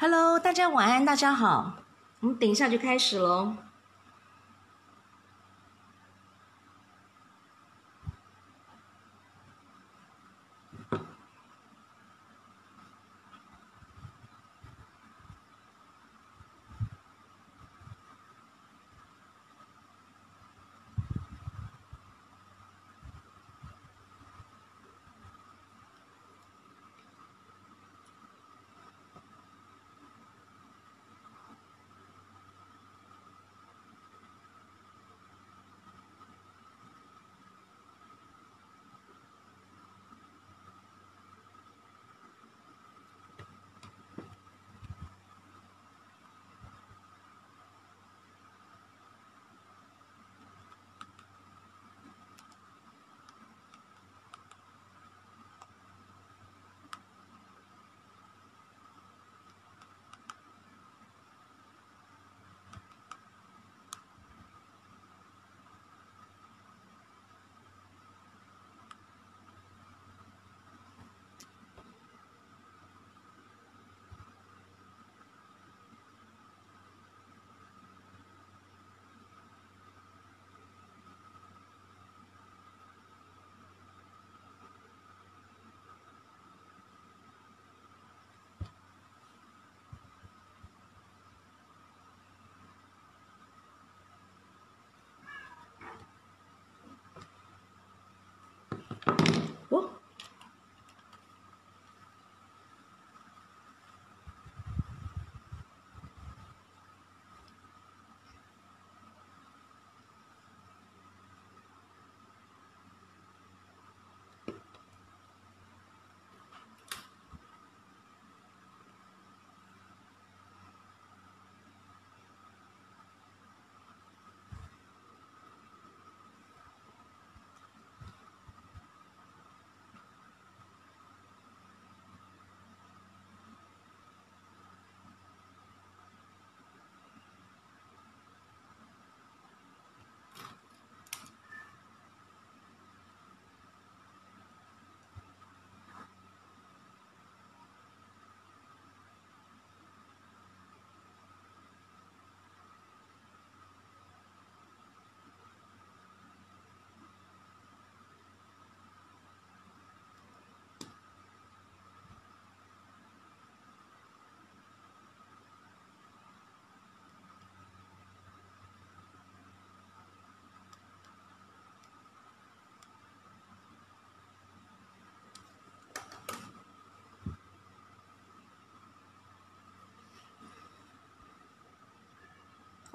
Hello，大家晚安，大家好，我们等一下就开始喽。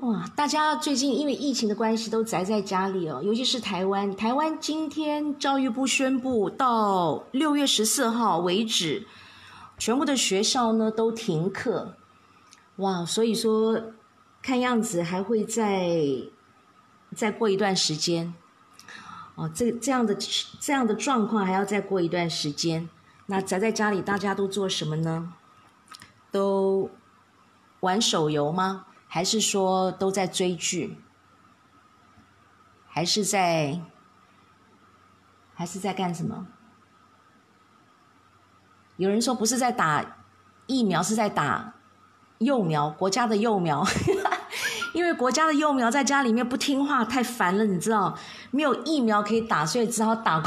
哇！大家最近因为疫情的关系都宅在家里哦，尤其是台湾。台湾今天教育部宣布，到六月十四号为止，全部的学校呢都停课。哇！所以说，看样子还会再再过一段时间。哦，这这样的这样的状况还要再过一段时间。那宅在家里，大家都做什么呢？都玩手游吗？还是说都在追剧，还是在，还是在干什么？有人说不是在打疫苗，是在打幼苗，国家的幼苗，因为国家的幼苗在家里面不听话，太烦了，你知道，没有疫苗可以打，所以只好打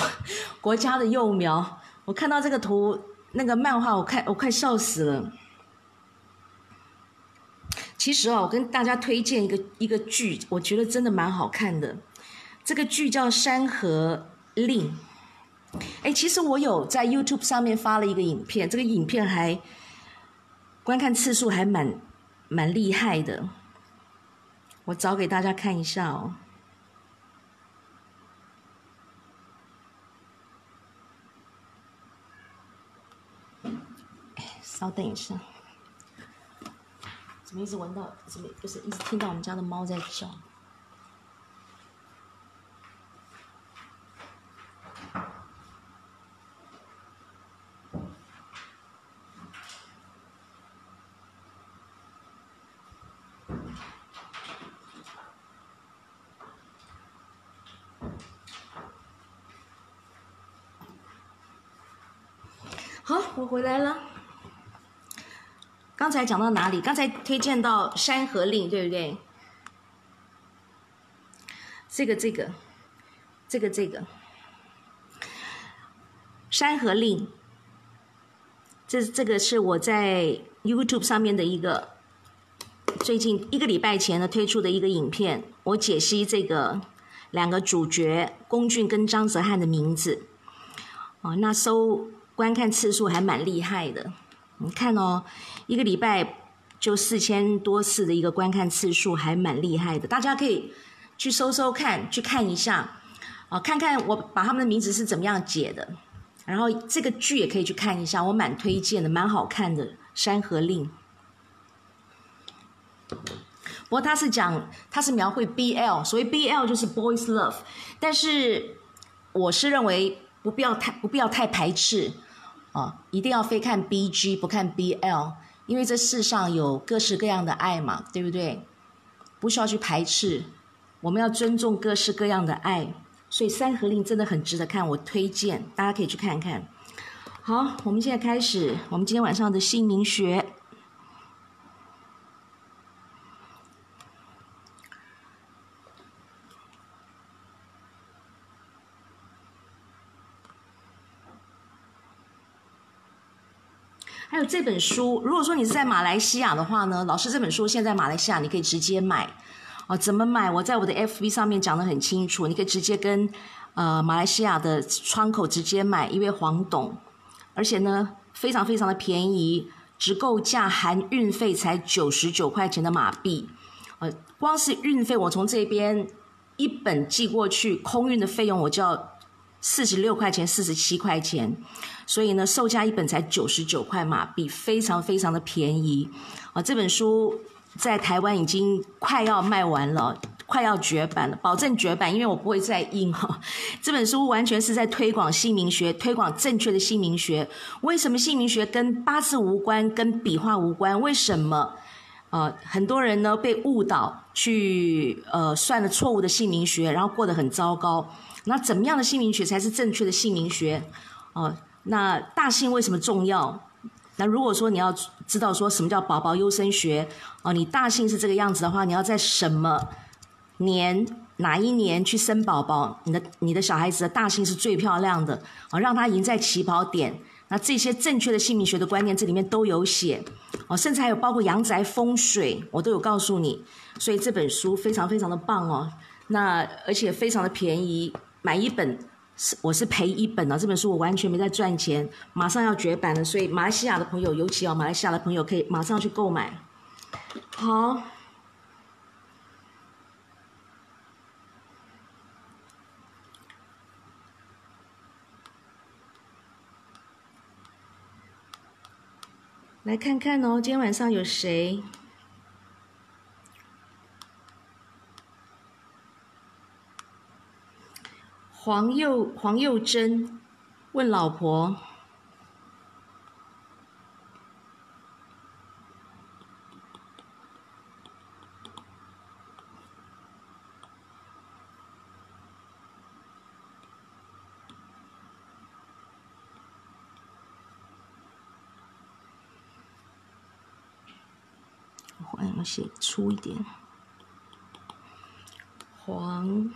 国家的幼苗。我看到这个图，那个漫画，我看我快笑死了。其实啊，我跟大家推荐一个一个剧，我觉得真的蛮好看的。这个剧叫《山河令》。哎，其实我有在 YouTube 上面发了一个影片，这个影片还观看次数还蛮蛮厉害的。我找给大家看一下哦。稍等一下。怎么一直闻到？怎么不是一直听到我们家的猫在叫？好，我回来了。刚才讲到哪里？刚才推荐到《山河令》，对不对？这个、这个、这个、这个，《山河令》，这这个是我在 YouTube 上面的一个最近一个礼拜前呢推出的一个影片，我解析这个两个主角龚俊跟张哲瀚的名字。哦，那搜。观看次数还蛮厉害的，你看哦，一个礼拜就四千多次的一个观看次数，还蛮厉害的。大家可以去搜搜看，去看一下，哦，看看我把他们的名字是怎么样解的。然后这个剧也可以去看一下，我蛮推荐的，蛮好看的《山河令》。不过他是讲，他是描绘 BL，所谓 BL 就是 boys love，但是我是认为不必要太不必要太排斥。啊，一定要非看 B G 不看 B L，因为这世上有各式各样的爱嘛，对不对？不需要去排斥，我们要尊重各式各样的爱。所以《三合令》真的很值得看，我推荐大家可以去看看。好，我们现在开始，我们今天晚上的姓名学。还有这本书，如果说你是在马来西亚的话呢，老师这本书现在马来西亚你可以直接买，哦，怎么买？我在我的 FB 上面讲的很清楚，你可以直接跟呃马来西亚的窗口直接买，因为黄董，而且呢非常非常的便宜，直购价含运费才九十九块钱的马币，呃，光是运费我从这边一本寄过去，空运的费用我就要四十六块钱，四十七块钱。所以呢，售价一本才九十九块马币，非常非常的便宜。啊，这本书在台湾已经快要卖完了，快要绝版了，保证绝版，因为我不会再印哈。这本书完全是在推广姓名学，推广正确的姓名学。为什么姓名学跟八字无关，跟笔画无关？为什么？呃，很多人呢被误导去呃算了错误的姓名学，然后过得很糟糕。那怎么样的姓名学才是正确的姓名学？哦。那大姓为什么重要？那如果说你要知道说什么叫宝宝优生学哦，你大姓是这个样子的话，你要在什么年哪一年去生宝宝，你的你的小孩子的大姓是最漂亮的哦，让他赢在起跑点。那这些正确的姓名学的观念，这里面都有写哦，甚至还有包括阳宅风水，我都有告诉你。所以这本书非常非常的棒哦，那而且非常的便宜，买一本。是，我是赔一本了。这本书我完全没在赚钱，马上要绝版了，所以马来西亚的朋友，尤其哦，马来西亚的朋友可以马上去购买。好，来看看哦，今天晚上有谁？黄幼黄幼贞问老婆：“我写粗一点，黄。”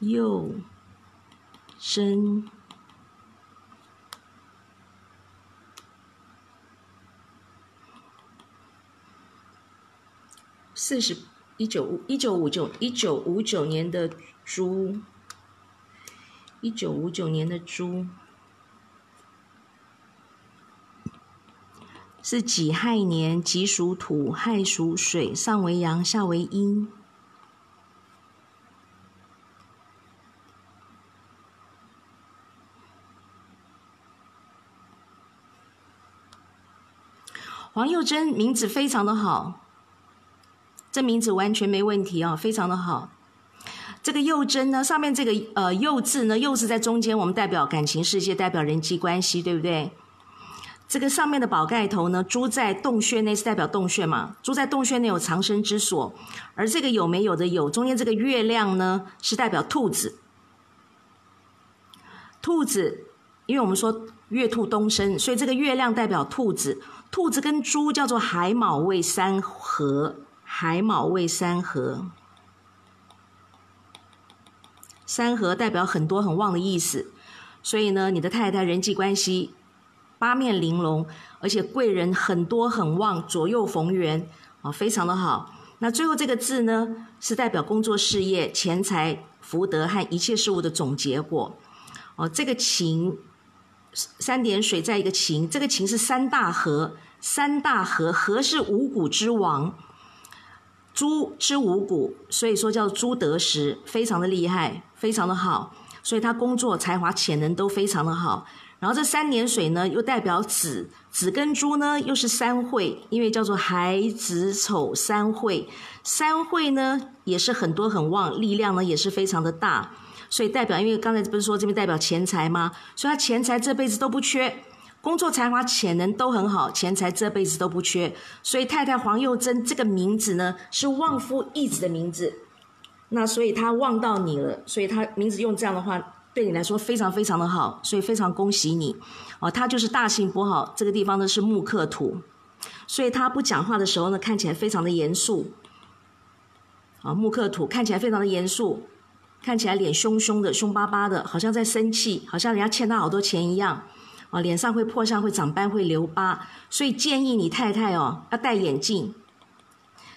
又真四十一九五一九五九一九五九年的猪，一九五九年的猪是己亥年，己属土，亥属水，上为阳，下为阴。黄幼贞名字非常的好，这名字完全没问题啊，非常的好。这个幼贞呢，上面这个呃幼字呢，幼字在中间，我们代表感情世界，代表人际关系，对不对？这个上面的宝盖头呢，猪在洞穴内是代表洞穴嘛？猪在洞穴内有藏身之所，而这个有没有的有，中间这个月亮呢，是代表兔子。兔子，因为我们说月兔东升，所以这个月亮代表兔子。兔子跟猪叫做海卯未三合，海卯未三合。三合代表很多很旺的意思，所以呢，你的太太人际关系八面玲珑，而且贵人很多很旺，左右逢源啊，非常的好。那最后这个字呢，是代表工作事业、钱财、福德和一切事物的总结果。哦，这个情三点水在一个晴，这个晴是三大河，三大河，河是五谷之王。猪吃五谷，所以说叫猪得食，非常的厉害，非常的好，所以他工作才华潜能都非常的好。然后这三点水呢，又代表子，子跟猪呢又是三会，因为叫做孩子丑三会，三会呢也是很多很旺，力量呢也是非常的大，所以代表，因为刚才不是说这边代表钱财吗？所以他钱财这辈子都不缺。工作才华潜能都很好，钱财这辈子都不缺，所以太太黄幼贞这个名字呢是旺夫益子的名字，那所以他旺到你了，所以他名字用这样的话对你来说非常非常的好，所以非常恭喜你哦。他就是大姓不好，这个地方呢是木克土，所以他不讲话的时候呢看起来非常的严肃，啊木克土看起来非常的严肃，看起来脸凶凶的凶巴巴的，好像在生气，好像人家欠他好多钱一样。哦，脸上会破相，会长斑，会留疤，所以建议你太太哦要戴眼镜，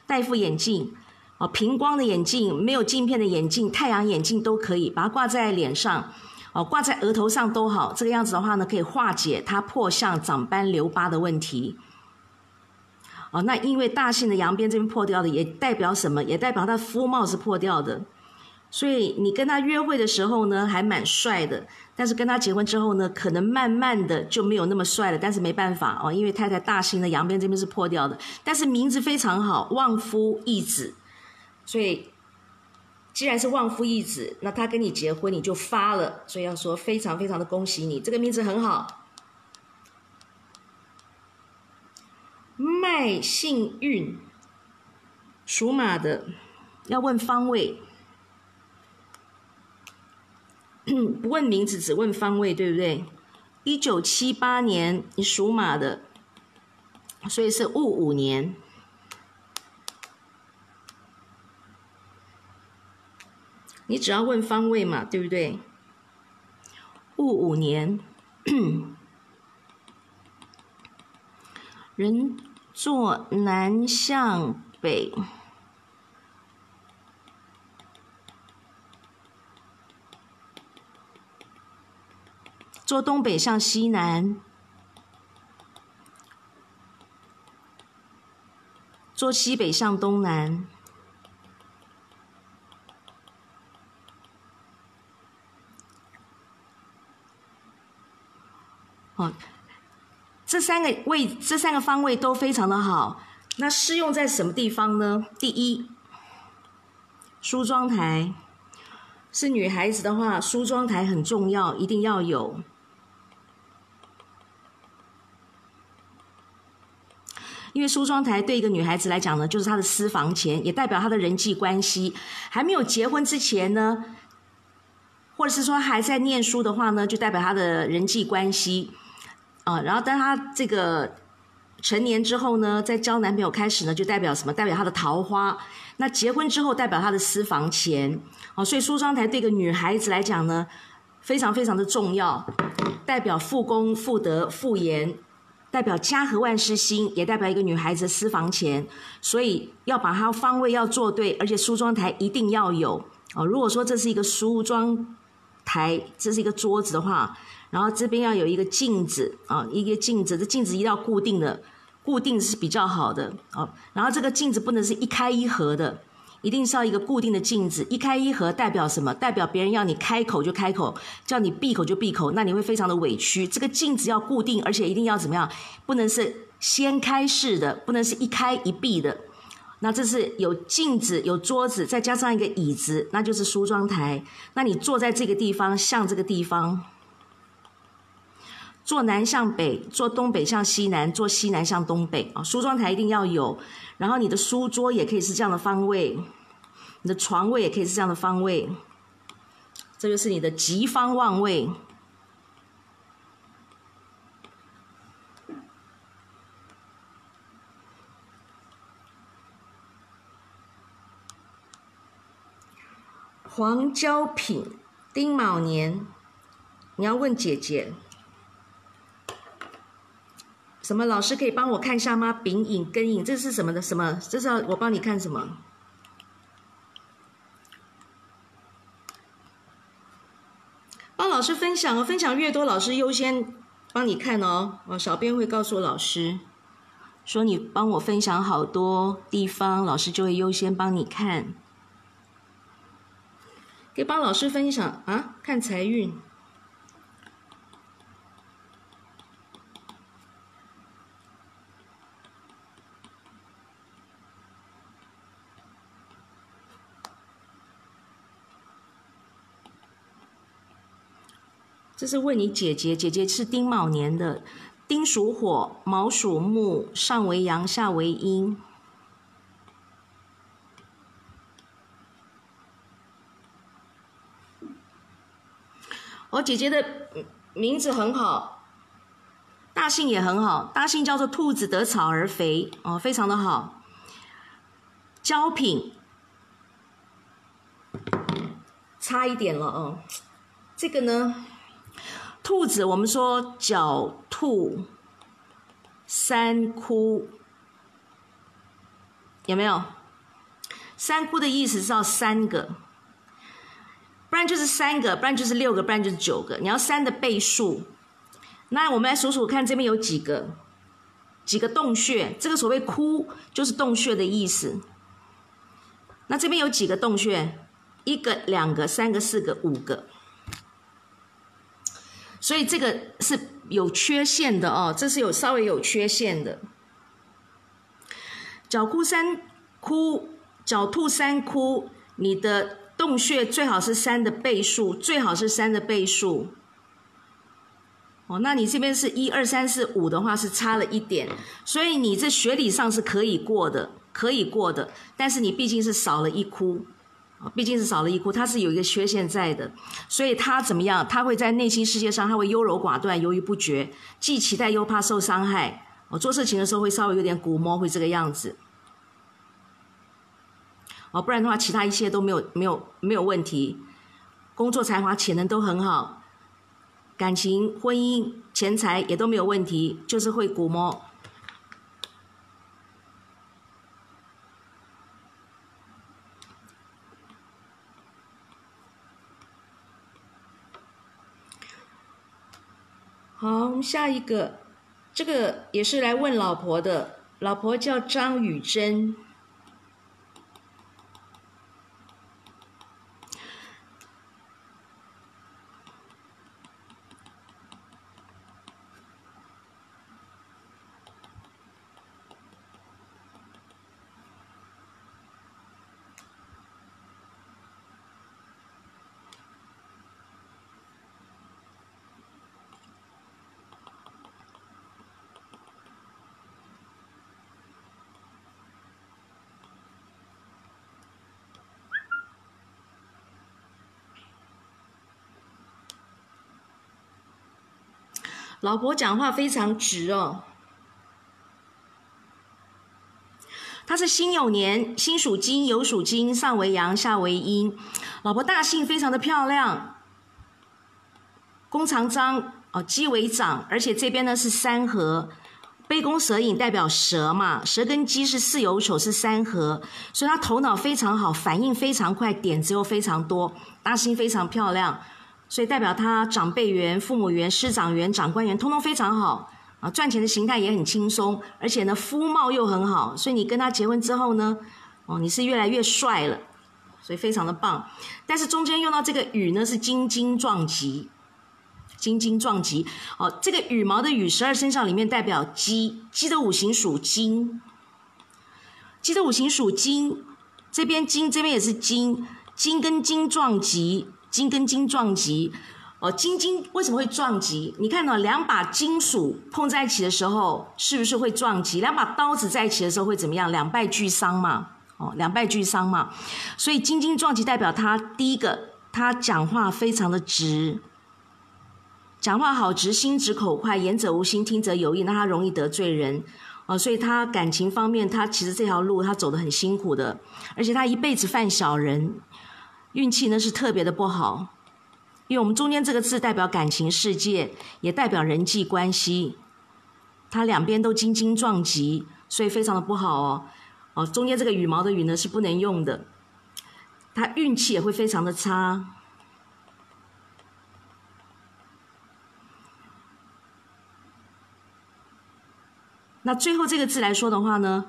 戴副眼镜，哦平光的眼镜，没有镜片的眼镜，太阳眼镜都可以，把它挂在脸上，哦挂在额头上都好，这个样子的话呢，可以化解它破相、长斑、留疤的问题。哦，那因为大姓的羊边这边破掉的，也代表什么？也代表他肤貌是破掉的。所以你跟他约会的时候呢，还蛮帅的，但是跟他结婚之后呢，可能慢慢的就没有那么帅了。但是没办法哦，因为太太大姓的羊边这边是破掉的，但是名字非常好，旺夫益子。所以既然是旺夫益子，那他跟你结婚你就发了，所以要说非常非常的恭喜你，这个名字很好。麦幸运，属马的，要问方位。不问名字，只问方位，对不对？一九七八年，你属马的，所以是戊午年。你只要问方位嘛，对不对？戊午年，人坐南向北。坐东北向西南，坐西北向东南。哦，这三个位，这三个方位都非常的好。那适用在什么地方呢？第一，梳妆台是女孩子的话，梳妆台很重要，一定要有。因为梳妆台对一个女孩子来讲呢，就是她的私房钱，也代表她的人际关系。还没有结婚之前呢，或者是说还在念书的话呢，就代表她的人际关系啊。然后当她这个成年之后呢，在交男朋友开始呢，就代表什么？代表她的桃花。那结婚之后，代表她的私房钱。哦，所以梳妆台对一个女孩子来讲呢，非常非常的重要，代表富工、富德、富言。代表家和万事兴，也代表一个女孩子私房钱，所以要把它方位要做对，而且梳妆台一定要有哦。如果说这是一个梳妆台，这是一个桌子的话，然后这边要有一个镜子啊，一个镜子，这镜子一定要固定的，固定是比较好的哦。然后这个镜子不能是一开一合的。一定是要一个固定的镜子，一开一合代表什么？代表别人要你开口就开口，叫你闭口就闭口，那你会非常的委屈。这个镜子要固定，而且一定要怎么样？不能是掀开式的，不能是一开一闭的。那这是有镜子、有桌子，再加上一个椅子，那就是梳妆台。那你坐在这个地方，向这个地方，坐南向北，坐东北向西南，坐西南向东北啊。梳妆台一定要有，然后你的书桌也可以是这样的方位，你的床位也可以是这样的方位，这就是你的吉方旺位。黄胶品，丁卯年，你要问姐姐，什么老师可以帮我看一下吗？丙寅、庚寅，这是什么的？什么？这是要我帮你看什么？帮老师分享哦，分享越多，老师优先帮你看哦。哦，小编会告诉老师，说你帮我分享好多地方，老师就会优先帮你看。可以帮老师分享啊，看财运。这是问你姐姐，姐姐是丁卯年的，丁属火，卯属木，上为阳，下为阴。我姐姐的名字很好，大姓也很好，大姓叫做兔子得草而肥哦，非常的好。胶品差一点了哦，这个呢，兔子我们说狡兔三窟，有没有？三窟的意思是要三个。不然就是三个，不然就是六个，不然就是九个。你要三的倍数，那我们来数数看，这边有几个？几个洞穴？这个所谓“窟”就是洞穴的意思。那这边有几个洞穴？一个、两个、三个、四个、五个。所以这个是有缺陷的哦，这是有稍微有缺陷的。角窟三窟，角兔三窟，你的。洞穴最好是三的倍数，最好是三的倍数。哦，那你这边是一二三四五的话是差了一点，所以你这学理上是可以过的，可以过的。但是你毕竟是少了一窟，毕竟是少了一窟，它是有一个缺陷在的。所以他怎么样？他会在内心世界上，他会优柔寡断、犹豫不决，既期待又怕受伤害。我做事情的时候会稍微有点古摸，会这个样子。哦，不然的话，其他一切都没有没有没有问题，工作才华潜能都很好，感情、婚姻、钱财也都没有问题，就是会鼓摸。好，我下一个，这个也是来问老婆的，老婆叫张雨珍。老婆讲话非常直哦，他是辛酉年，辛属金，酉属金，上为阳，下为阴。老婆大姓非常的漂亮，弓长张哦，鸡为长，而且这边呢是三合，杯弓蛇影代表蛇嘛，蛇跟鸡是四有丑是三合，所以他头脑非常好，反应非常快，点子又非常多，大姓非常漂亮。所以代表他长辈缘、父母缘、师长缘、长官缘，通通非常好啊！赚钱的形态也很轻松，而且呢，肤貌又很好。所以你跟他结婚之后呢，哦，你是越来越帅了，所以非常的棒。但是中间用到这个“羽”呢，是金金撞击，金金撞吉。哦，这个羽毛的羽，十二生肖里面代表鸡，鸡的五行属金，鸡的五行属金，这边金，这边也是金，金跟金撞击，金跟金撞击。哦，金金为什么会撞击？你看到两把金属碰在一起的时候，是不是会撞击？两把刀子在一起的时候会怎么样？两败俱伤嘛。哦，两败俱伤嘛。所以金金撞击代表他第一个，他讲话非常的直，讲话好直，心直口快，言者无心，听者有意，那他容易得罪人。哦，所以他感情方面，他其实这条路他走得很辛苦的，而且他一辈子犯小人，运气呢是特别的不好。因为我们中间这个字代表感情世界，也代表人际关系，它两边都金金撞击，所以非常的不好哦。哦，中间这个羽毛的羽呢是不能用的，它运气也会非常的差。那最后这个字来说的话呢？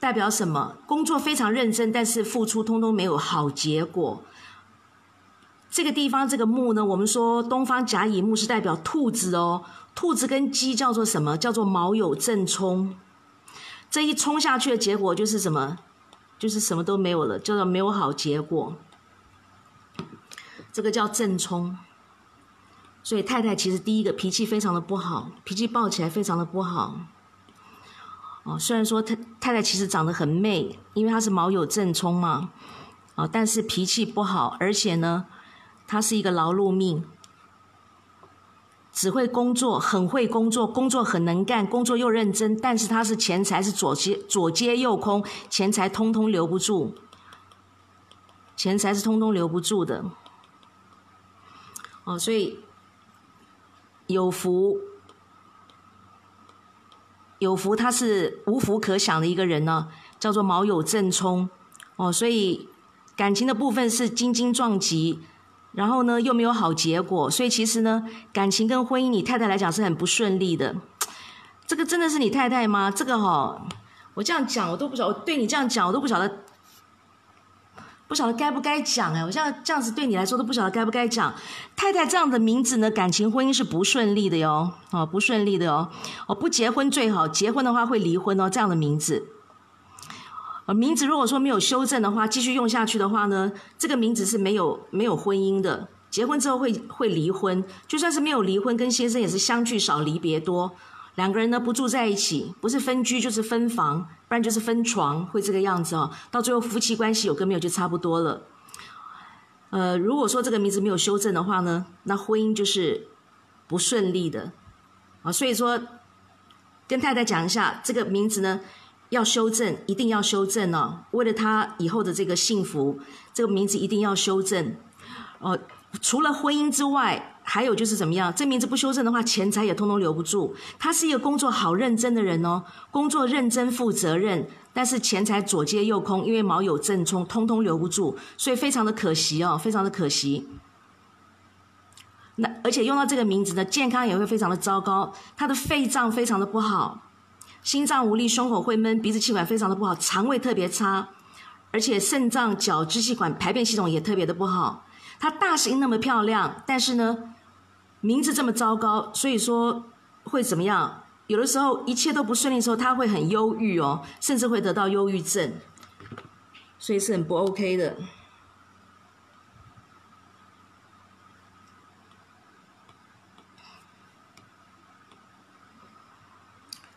代表什么？工作非常认真，但是付出通通没有好结果。这个地方这个木呢，我们说东方甲乙木是代表兔子哦。兔子跟鸡叫做什么？叫做卯酉正冲。这一冲下去的结果就是什么？就是什么都没有了，叫做没有好结果。这个叫正冲。所以太太其实第一个脾气非常的不好，脾气暴起来非常的不好。哦，虽然说太太太其实长得很媚，因为她是卯酉正冲嘛，哦，但是脾气不好，而且呢，她是一个劳碌命，只会工作，很会工作，工作很能干，工作又认真，但是她是钱财是左接左接右空，钱财通通留不住，钱财是通通留不住的，哦，所以有福。有福，他是无福可享的一个人呢，叫做卯酉正冲哦，所以感情的部分是金金撞击，然后呢又没有好结果，所以其实呢感情跟婚姻，你太太来讲是很不顺利的。这个真的是你太太吗？这个哈，我这样讲我都不晓得，我对你这样讲我都不晓得。不晓得该不该讲哎，我现在这样子对你来说都不晓得该不该讲。太太这样的名字呢，感情婚姻是不顺利的哟，哦，不顺利的哟，哦，不结婚最好，结婚的话会离婚哦。这样的名字，呃，名字如果说没有修正的话，继续用下去的话呢，这个名字是没有没有婚姻的，结婚之后会会离婚，就算是没有离婚，跟先生也是相聚少，离别多。两个人呢不住在一起，不是分居就是分房，不然就是分床，会这个样子哦。到最后夫妻关系有跟没有就差不多了。呃，如果说这个名字没有修正的话呢，那婚姻就是不顺利的啊。所以说，跟太太讲一下，这个名字呢要修正，一定要修正哦。为了他以后的这个幸福，这个名字一定要修正哦。除了婚姻之外。还有就是怎么样？这名字不修正的话，钱财也通通留不住。他是一个工作好认真的人哦，工作认真负责任，但是钱财左接右空，因为卯酉正冲，通通留不住，所以非常的可惜哦，非常的可惜。那而且用到这个名字呢，健康也会非常的糟糕。他的肺脏非常的不好，心脏无力，胸口会闷，鼻子气管非常的不好，肠胃特别差，而且肾脏、脚、支气管、排便系统也特别的不好。他大型那么漂亮，但是呢。名字这么糟糕，所以说会怎么样？有的时候一切都不顺利的时候，他会很忧郁哦，甚至会得到忧郁症，所以是很不 OK 的。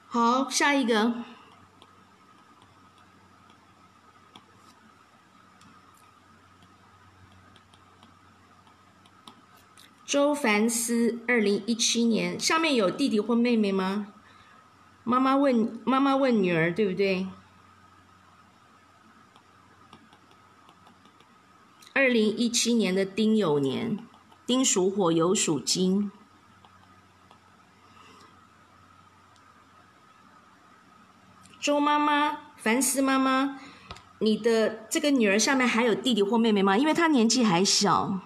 好，下一个。周凡思，二零一七年，下面有弟弟或妹妹吗？妈妈问，妈妈问女儿，对不对？二零一七年的丁酉年，丁属火，酉属金。周妈妈，凡思妈妈，你的这个女儿下面还有弟弟或妹妹吗？因为她年纪还小。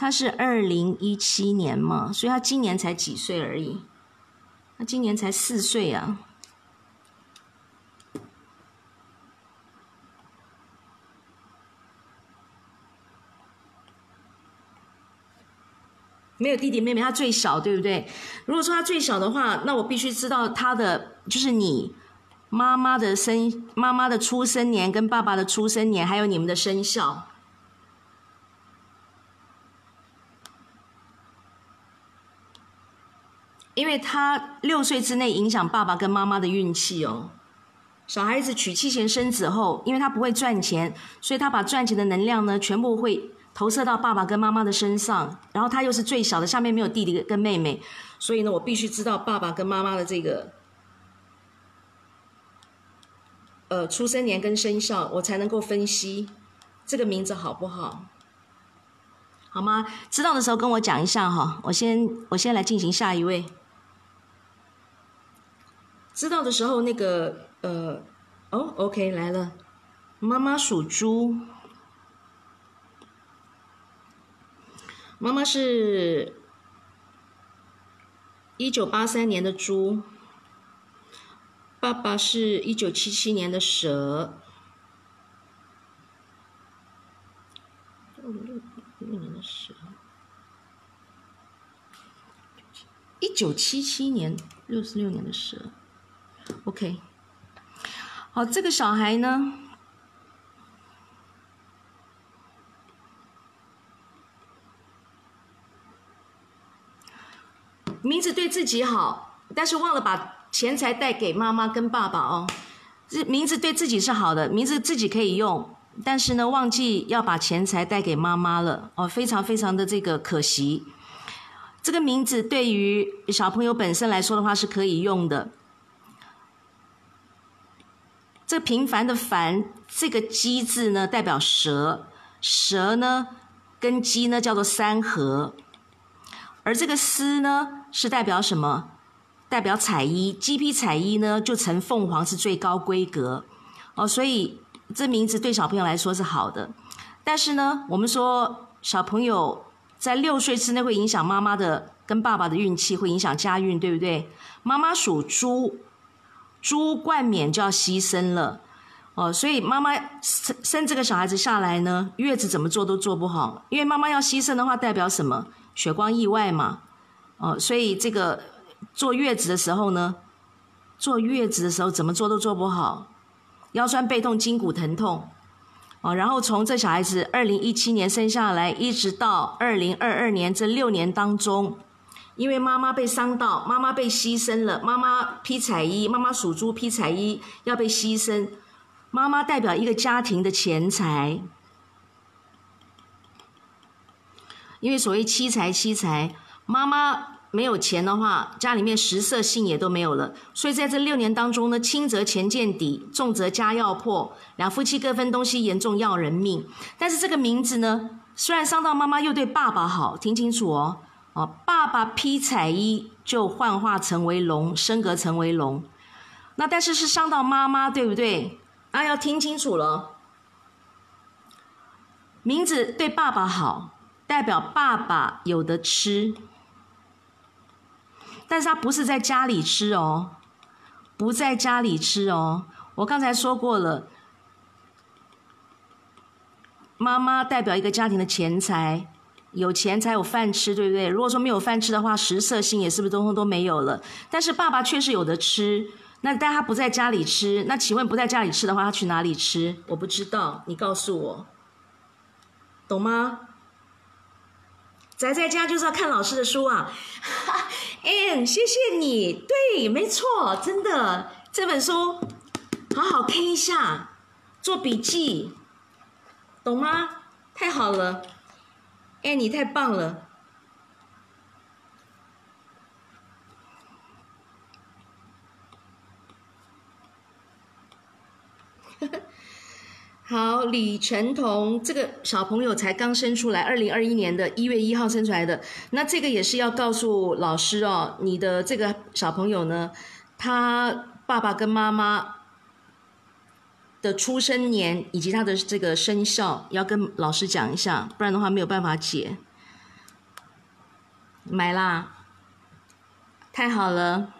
他是二零一七年嘛所以他今年才几岁而已。他今年才四岁啊。没有弟弟妹妹他最小对不对？如果说他最小的话那我必须知道他的就是你妈妈的生妈妈的出生年跟爸爸的出生年还有你们的生肖。因为他六岁之内影响爸爸跟妈妈的运气哦。小孩子娶妻前生子后，因为他不会赚钱，所以他把赚钱的能量呢，全部会。投射到爸爸跟妈妈的身上，然后他又是最小的，下面没有弟弟跟妹妹，所以呢，我必须知道爸爸跟妈妈的这个，呃，出生年跟生肖，我才能够分析这个名字好不好，好吗？知道的时候跟我讲一下哈，我先我先来进行下一位。知道的时候那个呃，哦，OK 来了，妈妈属猪。妈妈是一九八三年的猪，爸爸是一九七七年的蛇。六六年的蛇，一九七七年六十六年的蛇。OK，好，这个小孩呢？名字对自己好，但是忘了把钱财带给妈妈跟爸爸哦。这名字对自己是好的，名字自己可以用，但是呢，忘记要把钱财带给妈妈了哦，非常非常的这个可惜。这个名字对于小朋友本身来说的话是可以用的。这平凡的凡，这个鸡字呢代表蛇，蛇呢跟鸡呢叫做三合。而这个丝呢，是代表什么？代表彩衣，鸡皮彩衣呢，就成凤凰是最高规格哦。所以这名字对小朋友来说是好的。但是呢，我们说小朋友在六岁之内会影响妈妈的跟爸爸的运气，会影响家运，对不对？妈妈属猪，猪冠冕就要牺牲了哦。所以妈妈生生这个小孩子下来呢，月子怎么做都做不好，因为妈妈要牺牲的话，代表什么？血光意外嘛，哦，所以这个坐月子的时候呢，坐月子的时候怎么做都做不好，腰酸背痛、筋骨疼痛，哦，然后从这小孩子二零一七年生下来，一直到二零二二年这六年当中，因为妈妈被伤到，妈妈被牺牲了，妈妈披彩衣，妈妈属猪披彩衣要被牺牲，妈妈代表一个家庭的钱财。因为所谓妻财妻财，妈妈没有钱的话，家里面食色性也都没有了。所以在这六年当中呢，轻则钱见底，重则家要破，两夫妻各分东西，严重要人命。但是这个名字呢，虽然伤到妈妈，又对爸爸好，听清楚哦，哦，爸爸披彩衣就幻化成为龙，升格成为龙。那但是是伤到妈妈，对不对？啊，要听清楚了，名字对爸爸好。代表爸爸有的吃，但是他不是在家里吃哦，不在家里吃哦。我刚才说过了，妈妈代表一个家庭的钱财，有钱才有饭吃，对不对？如果说没有饭吃的话，食色性也是不是通通都没有了？但是爸爸确实有的吃，那但他不在家里吃，那请问不在家里吃的话，他去哪里吃？我不知道，你告诉我，懂吗？宅在家就是要看老师的书啊，嗯，谢谢你，对，没错，真的，这本书好好看一下，做笔记，懂吗？太好了，哎，你太棒了。好，李晨彤这个小朋友才刚生出来，二零二一年的一月一号生出来的。那这个也是要告诉老师哦，你的这个小朋友呢，他爸爸跟妈妈的出生年以及他的这个生肖要跟老师讲一下，不然的话没有办法解。买啦，太好了。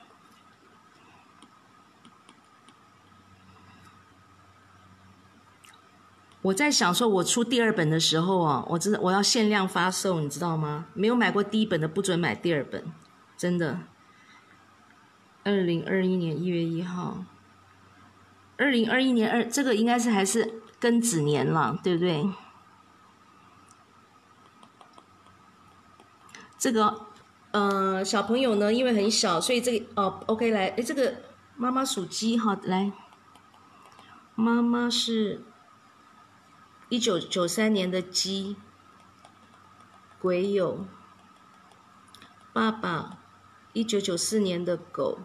我在想说，我出第二本的时候啊，我真的我要限量发售，你知道吗？没有买过第一本的不准买第二本，真的。二零二一年一月一号，二零二一年二这个应该是还是庚子年了，对不对？这个呃小朋友呢，因为很小，所以这个哦，OK 来，哎，这个妈妈属鸡哈，来，妈妈是一九九三年的鸡，癸酉，爸爸一九九四年的狗。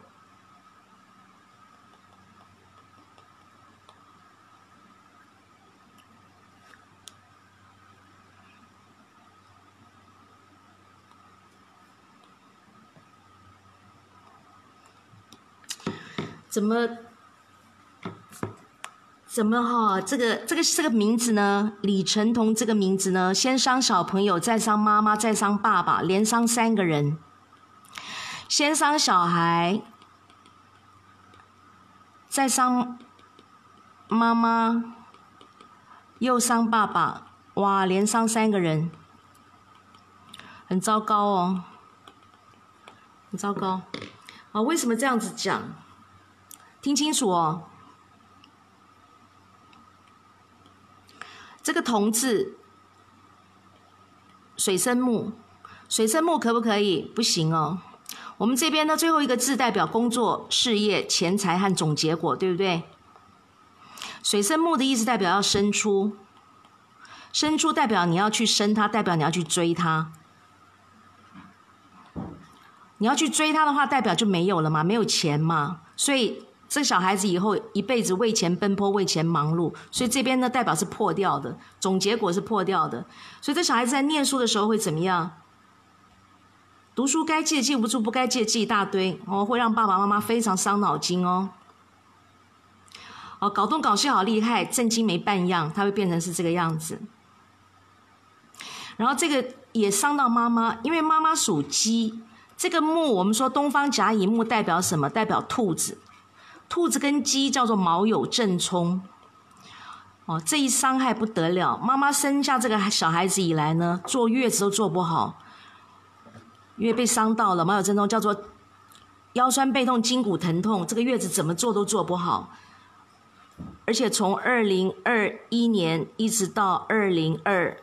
怎么？怎么哈？这个这个这个名字呢？李成彤这个名字呢？先伤小朋友，再伤妈妈，再伤爸爸，连伤三个人。先伤小孩，再伤妈妈，又伤爸爸，哇，连伤三个人，很糟糕哦，很糟糕。啊，为什么这样子讲？听清楚哦，这个“同”字，水生木，水生木可不可以？不行哦。我们这边的最后一个字代表工作、事业、钱财和总结果，对不对？水生木的意思代表要生出，生出代表你要去生它，代表你要去追它。你要去追它的话，代表就没有了嘛，没有钱嘛，所以。这小孩子以后一辈子为钱奔波，为钱忙碌，所以这边呢代表是破掉的，总结果是破掉的。所以这小孩子在念书的时候会怎么样？读书该记的记不住，不该记的记一大堆，哦，会让爸爸妈妈非常伤脑筋哦。哦，搞东搞西好厉害，正经没半样，他会变成是这个样子。然后这个也伤到妈妈，因为妈妈属鸡，这个木我们说东方甲乙木代表什么？代表兔子。兔子跟鸡叫做卯酉正冲，哦，这一伤害不得了。妈妈生下这个小孩子以来呢，坐月子都坐不好，因为被伤到了卯酉正冲，叫做腰酸背痛、筋骨疼痛，这个月子怎么做都做不好。而且从二零二一年一直到二零二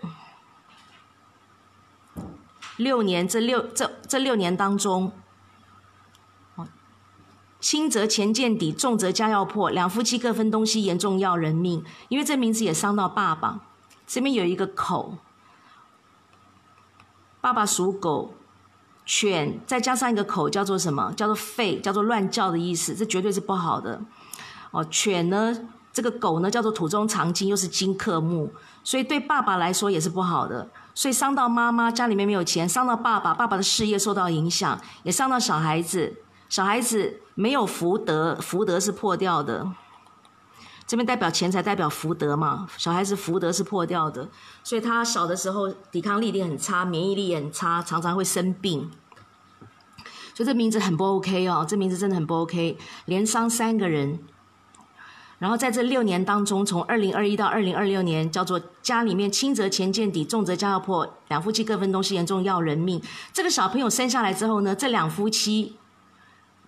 六年，这六这这六年当中。轻则钱见底，重则家要破，两夫妻各分东西，严重要人命。因为这名字也伤到爸爸，这边有一个口，爸爸属狗，犬再加上一个口，叫做什么？叫做吠，叫做乱叫的意思，这绝对是不好的。哦，犬呢，这个狗呢，叫做土中藏金，又是金克木，所以对爸爸来说也是不好的。所以伤到妈妈，家里面没有钱；伤到爸爸，爸爸的事业受到影响；也伤到小孩子。小孩子没有福德，福德是破掉的。这边代表钱财，代表福德嘛。小孩子福德是破掉的，所以他小的时候抵抗力一定很差，免疫力也很差，常常会生病。所以这名字很不 OK 哦，这名字真的很不 OK，连伤三个人。然后在这六年当中，从二零二一到二零二六年，叫做家里面轻则钱见底，重则家要破，两夫妻各分东西，严重要人命。这个小朋友生下来之后呢，这两夫妻。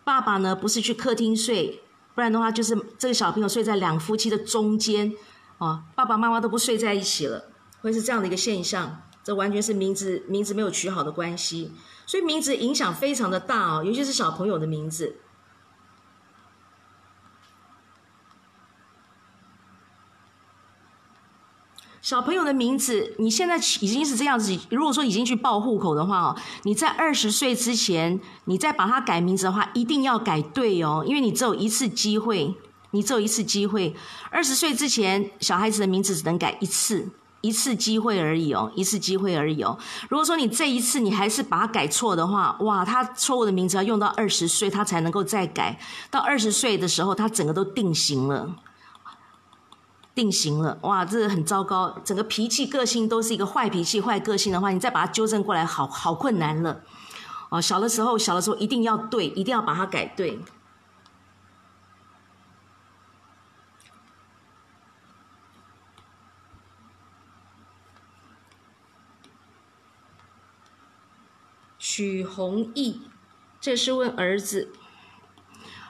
爸爸呢，不是去客厅睡，不然的话就是这个小朋友睡在两夫妻的中间，哦，爸爸妈妈都不睡在一起了，会是这样的一个现象。这完全是名字名字没有取好的关系，所以名字影响非常的大哦，尤其是小朋友的名字。小朋友的名字，你现在已经是这样子。如果说已经去报户口的话哦，你在二十岁之前，你再把它改名字的话，一定要改对哦，因为你只有一次机会，你只有一次机会。二十岁之前，小孩子的名字只能改一次，一次机会而已哦，一次机会而已哦。如果说你这一次你还是把它改错的话，哇，他错误的名字要用到二十岁，他才能够再改。到二十岁的时候，他整个都定型了。定型了，哇，这很糟糕，整个脾气个性都是一个坏脾气，坏个性的话，你再把它纠正过来，好好困难了。哦，小的时候，小的时候一定要对，一定要把它改对。许弘毅，这是问儿子。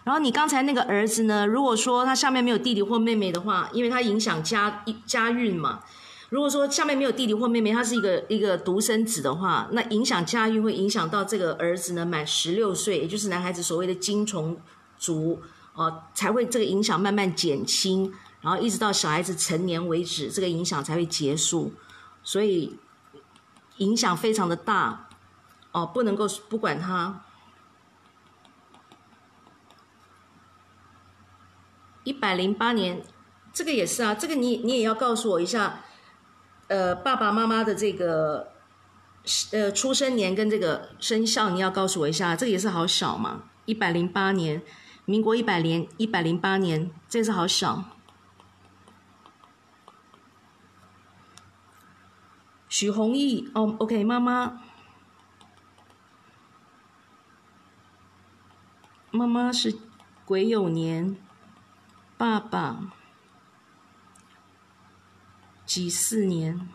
然后你刚才那个儿子呢？如果说他下面没有弟弟或妹妹的话，因为他影响家家运嘛。如果说下面没有弟弟或妹妹，他是一个一个独生子的话，那影响家运会影响到这个儿子呢满十六岁，也就是男孩子所谓的精虫族哦，才会这个影响慢慢减轻，然后一直到小孩子成年为止，这个影响才会结束。所以影响非常的大哦，不能够不管他。一百零八年，这个也是啊，这个你你也要告诉我一下，呃，爸爸妈妈的这个呃出生年跟这个生肖，你要告诉我一下，这个也是好小嘛，一百零八年，民国一百年一百零八年，这是好小。许弘毅，哦，OK，妈妈，妈妈是癸酉年。爸爸，几四年？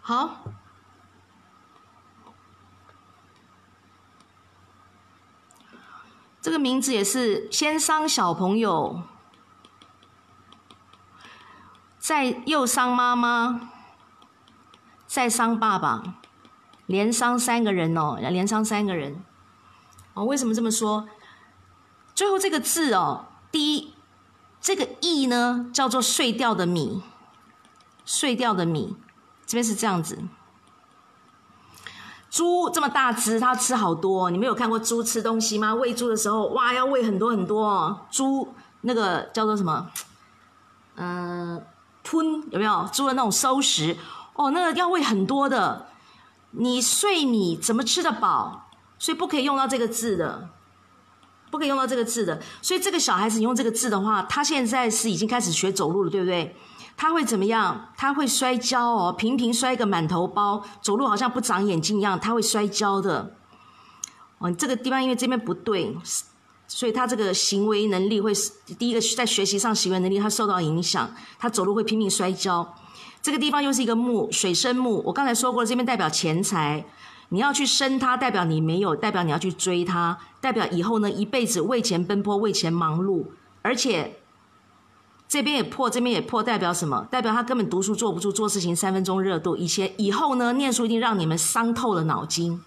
好，这个名字也是先伤小朋友，再又伤妈妈，再伤爸爸。连伤三个人哦，连伤三个人，哦，为什么这么说？最后这个字哦，第一，这个“意”呢叫做碎掉的米，碎掉的米，这边是这样子。猪这么大只，它吃好多。你们有看过猪吃东西吗？喂猪的时候，哇，要喂很多很多哦。猪那个叫做什么？嗯，吞有没有？猪的那种收食哦，那个要喂很多的。你睡米怎么吃得饱？所以不可以用到这个字的，不可以用到这个字的。所以这个小孩子用这个字的话，他现在是已经开始学走路了，对不对？他会怎么样？他会摔跤哦，频频摔个满头包，走路好像不长眼睛一样，他会摔跤的。哦，这个地方因为这边不对，所以他这个行为能力会第一个在学习上行为能力他受到影响，他走路会拼命摔跤。这个地方又是一个木，水生木。我刚才说过了，这边代表钱财，你要去生它，代表你没有，代表你要去追它，代表以后呢一辈子为钱奔波，为钱忙碌。而且这边也破，这边也破，代表什么？代表他根本读书坐不住，做事情三分钟热度。以前以后呢，念书一定让你们伤透了脑筋。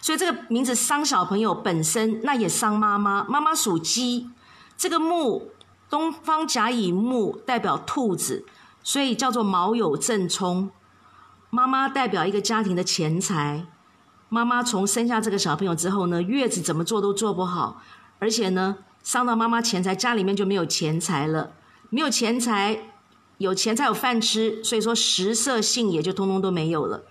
所以这个名字伤小朋友本身，那也伤妈妈。妈妈属鸡，这个木东方甲乙木代表兔子。所以叫做卯酉正冲，妈妈代表一个家庭的钱财。妈妈从生下这个小朋友之后呢，月子怎么做都做不好，而且呢，伤到妈妈钱财，家里面就没有钱财了。没有钱财，有钱才有饭吃，所以说食色性也就通通都没有了。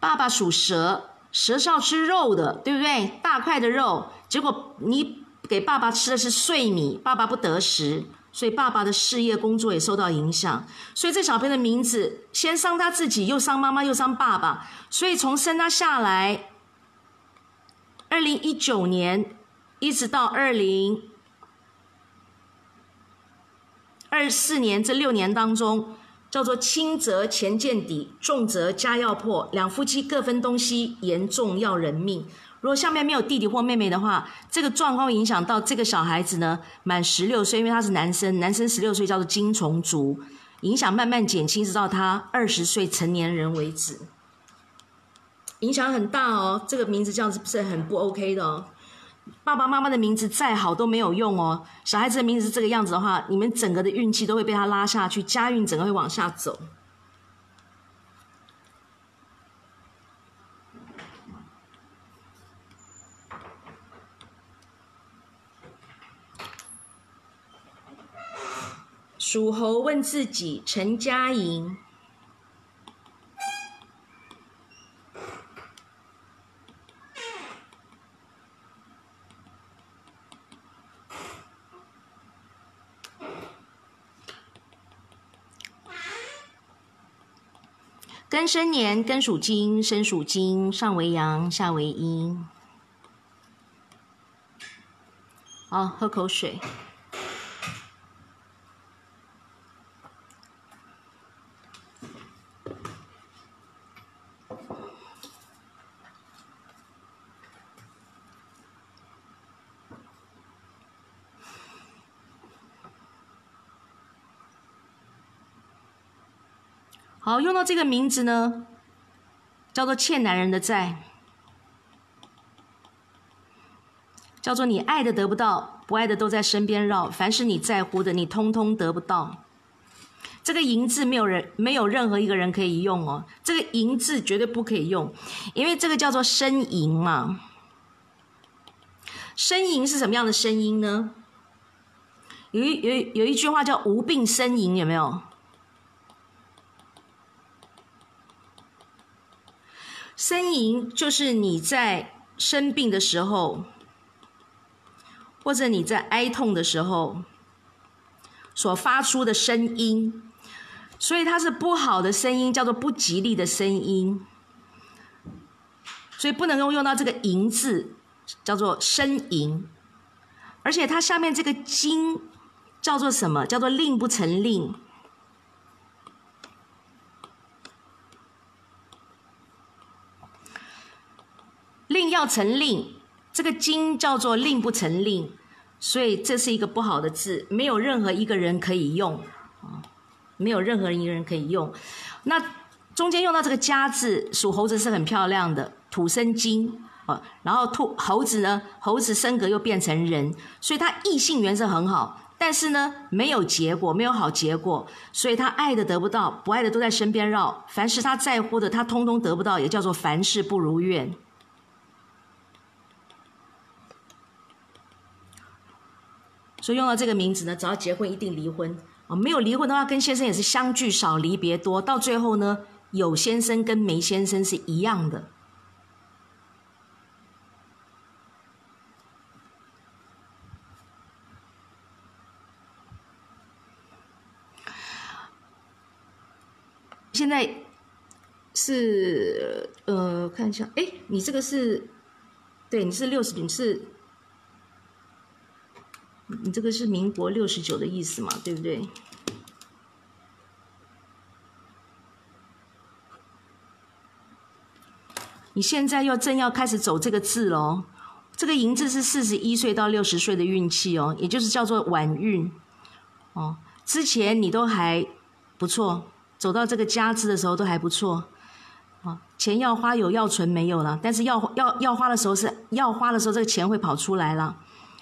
爸爸属蛇，蛇是要吃肉的，对不对？大块的肉，结果你给爸爸吃的是碎米，爸爸不得食。所以爸爸的事业工作也受到影响，所以这小朋友的名字先伤他自己，又伤妈妈，又伤爸爸，所以从生他下来，二零一九年一直到二零二四年这六年当中，叫做轻则钱见底，重则家要破，两夫妻各分东西，严重要人命。如果下面没有弟弟或妹妹的话，这个状况会影响到这个小孩子呢，满十六岁，因为他是男生，男生十六岁叫做金虫族，影响慢慢减轻，直到他二十岁成年人为止，影响很大哦。这个名字这样子不是很不 OK 的哦。爸爸妈妈的名字再好都没有用哦，小孩子的名字是这个样子的话，你们整个的运气都会被他拉下去，家运整个会往下走。属猴问自己：陈佳莹，庚申年，庚属金，申属金，上为阳，下为阴。好，喝口水。好，用到这个名字呢，叫做欠男人的债，叫做你爱的得不到，不爱的都在身边绕，凡是你在乎的，你通通得不到。这个“银”字没有人，没有任何一个人可以用哦。这个“银”字绝对不可以用，因为这个叫做呻吟嘛。呻吟是什么样的声音呢？有一有有一句话叫“无病呻吟”，有没有？呻吟就是你在生病的时候，或者你在哀痛的时候所发出的声音，所以它是不好的声音，叫做不吉利的声音，所以不能够用到这个“吟”字，叫做呻吟，而且它下面这个“金”。叫做什么？叫做令不成令。令要成令，这个经叫做令不成令，所以这是一个不好的字，没有任何一个人可以用啊，没有任何一个人可以用。那中间用到这个家字，属猴子是很漂亮的，土生金啊，然后兔猴子呢，猴子升格又变成人，所以它异性缘是很好。但是呢，没有结果，没有好结果，所以他爱的得不到，不爱的都在身边绕。凡是他在乎的，他通通得不到，也叫做凡事不如愿。所以用到这个名字呢，只要结婚一定离婚啊！没有离婚的话，跟先生也是相聚少，离别多，到最后呢，有先生跟没先生是一样的。现在是呃，看一下，哎，你这个是，对，你是六十，你是，你这个是民国六十九的意思嘛，对不对？你现在又正要开始走这个字喽，这个“银”字是四十一岁到六十岁的运气哦，也就是叫做晚运哦。之前你都还不错。走到这个家字的时候都还不错，啊，钱要花有要存没有了，但是要要要花的时候是要花的时候，这个钱会跑出来了。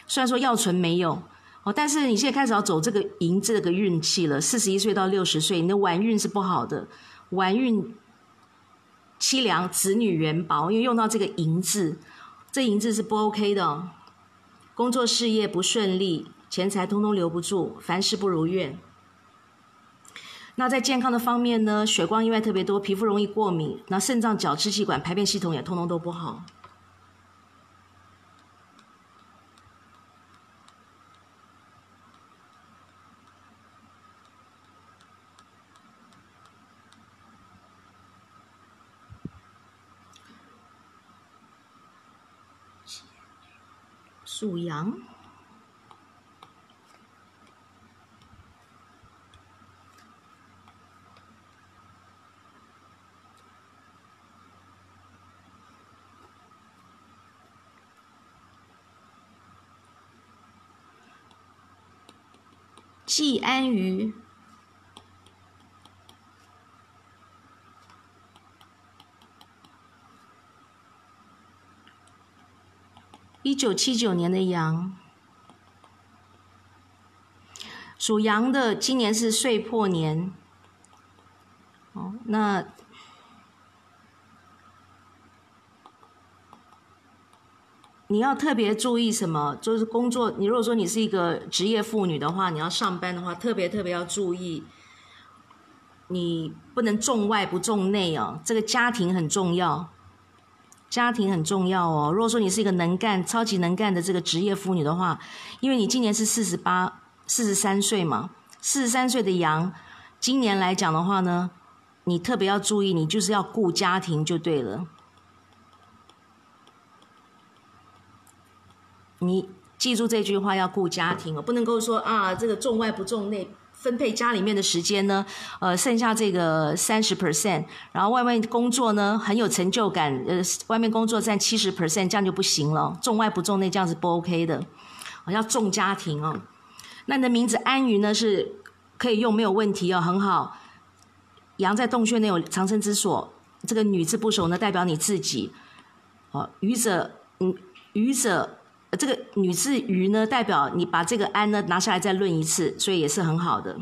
虽然说要存没有，哦，但是你现在开始要走这个银这个运气了。四十一岁到六十岁，你的晚运是不好的，晚运凄凉，子女缘薄，因为用到这个银字，这银字是不 OK 的，工作事业不顺利，钱财通通留不住，凡事不如愿。那在健康的方面呢，血光意外特别多，皮肤容易过敏，那肾脏、角支气管、排便系统也通通都不好。属羊。季安于一九七九年的羊，属羊的今年是岁破年。哦，那。你要特别注意什么？就是工作，你如果说你是一个职业妇女的话，你要上班的话，特别特别要注意，你不能重外不重内哦。这个家庭很重要，家庭很重要哦。如果说你是一个能干、超级能干的这个职业妇女的话，因为你今年是四十八、四十三岁嘛，四十三岁的羊，今年来讲的话呢，你特别要注意，你就是要顾家庭就对了。你记住这句话，要顾家庭哦，不能够说啊，这个重外不重内，分配家里面的时间呢，呃，剩下这个三十 percent，然后外面工作呢很有成就感，呃，外面工作占七十 percent，这样就不行了，重外不重内，这样是不 OK 的，要重家庭哦。那你的名字安于呢，是可以用，没有问题哦，很好。羊在洞穴内有藏身之所，这个女字部首呢代表你自己。哦，愚者，嗯，愚者，这个女字愚呢代表你把这个安呢拿下来再论一次，所以也是很好的。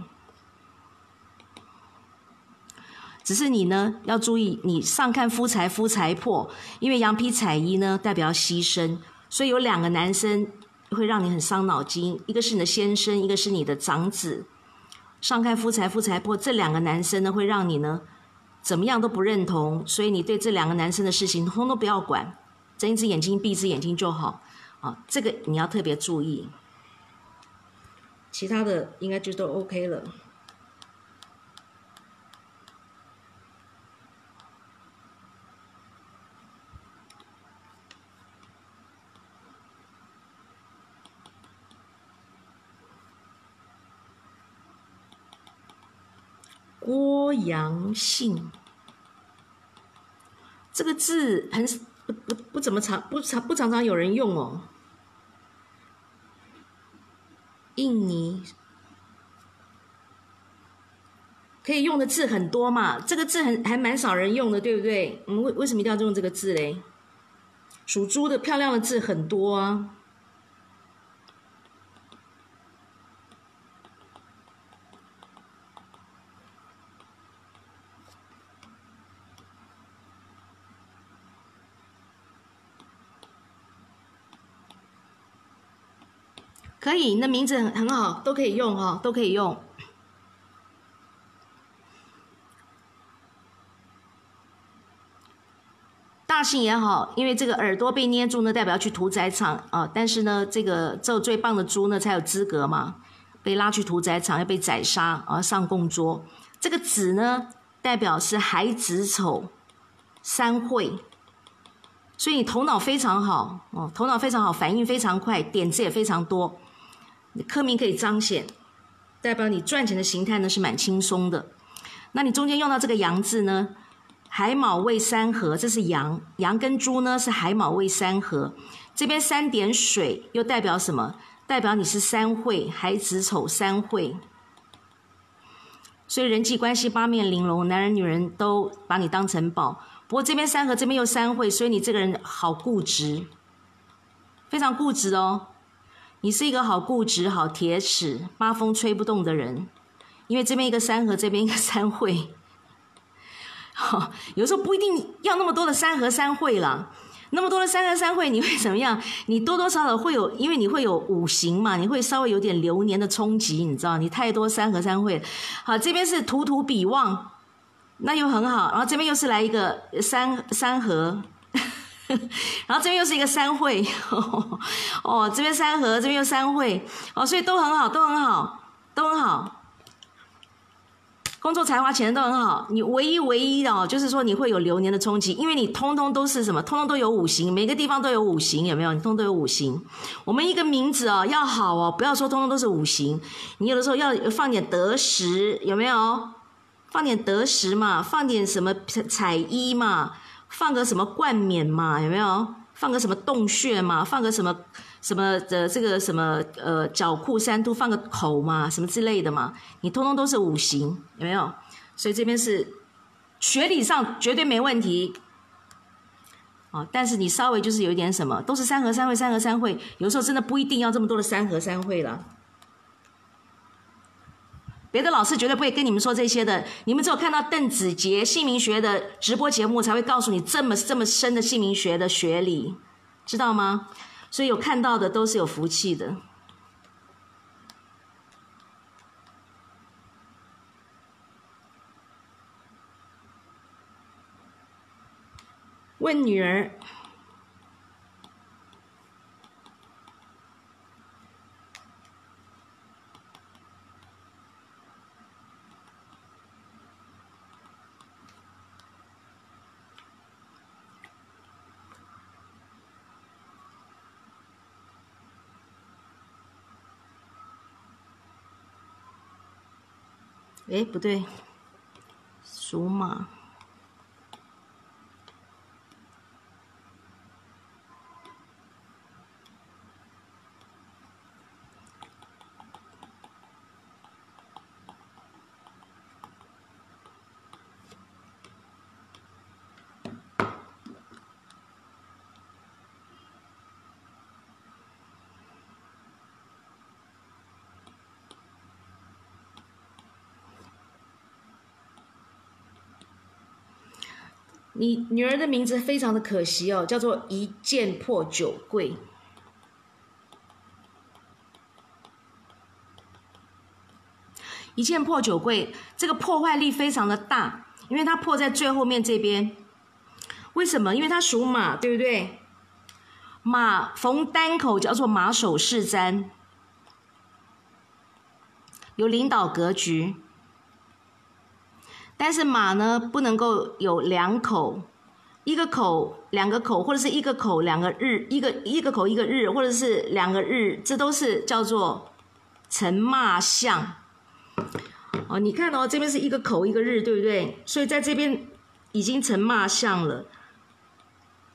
只是你呢要注意，你上看夫财夫财破，因为羊皮彩衣呢代表牺牲，所以有两个男生会让你很伤脑筋，一个是你的先生，一个是你的长子。上看夫财夫财破，这两个男生呢会让你呢怎么样都不认同，所以你对这两个男生的事情通通不要管，睁一只眼睛闭一只眼睛就好。啊，这个你要特别注意，其他的应该就都 OK 了。郭阳信这个字很不不不怎么常不常不常常有人用哦。印尼可以用的字很多嘛，这个字很还蛮少人用的，对不对？我们为为什么一定要用这个字嘞？属猪的漂亮的字很多啊。可以，你的名字很很好，都可以用哈，都可以用。大姓也好，因为这个耳朵被捏住呢，代表去屠宰场啊。但是呢，这个这最棒的猪呢，才有资格嘛，被拉去屠宰场要被宰杀而上供桌。这个子呢，代表是孩子丑三会。所以你头脑非常好哦，头脑非常好，反应非常快，点子也非常多。科名可以彰显，代表你赚钱的形态呢是蛮轻松的。那你中间用到这个“羊”字呢，海卯未三合，这是羊，羊跟猪呢是海卯未三合。这边三点水又代表什么？代表你是三会，孩子丑三会。所以人际关系八面玲珑，男人女人都把你当成宝。不过这边三合，这边又三会，所以你这个人好固执，非常固执哦。你是一个好固执、好铁齿、八风吹不动的人，因为这边一个三合，这边一个三会，好，有时候不一定要那么多的三合三会了，那么多的三合三会，你会怎么样？你多多少少会有，因为你会有五行嘛，你会稍微有点流年的冲击，你知道？你太多三合三会，好，这边是土土比旺，那又很好，然后这边又是来一个三三合。然后这边又是一个三会，哦，这边三合，这边又三会，哦，所以都很好，都很好，都很好。工作才华钱都很好，你唯一唯一的哦，就是说你会有流年的冲击，因为你通通都是什么，通通都有五行，每个地方都有五行，有没有？你通通都有五行。我们一个名字哦要好哦，不要说通通都是五行，你有的时候要放点得时，有没有？放点得时嘛，放点什么彩衣嘛。放个什么冠冕嘛，有没有？放个什么洞穴嘛？放个什么什么的这个什么呃角库三突，放个口嘛，什么之类的嘛？你通通都是五行，有没有？所以这边是学理上绝对没问题。啊，但是你稍微就是有一点什么，都是三合三会，三合三会，有时候真的不一定要这么多的三合三会了。别的老师绝对不会跟你们说这些的，你们只有看到邓子杰姓名学的直播节目，才会告诉你这么这么深的姓名学的学理，知道吗？所以有看到的都是有福气的。问女儿。哎，不对，属马。你女儿的名字非常的可惜哦，叫做一件破九柜。一件破九柜，这个破坏力非常的大，因为它破在最后面这边。为什么？因为它属马，对不对？马逢单口叫做马首是瞻，有领导格局。但是马呢，不能够有两口，一个口两个口，或者是一个口两个日，一个一个口一个日，或者是两个日，这都是叫做成骂相。哦，你看哦，这边是一个口一个日，对不对？所以在这边已经成骂相了。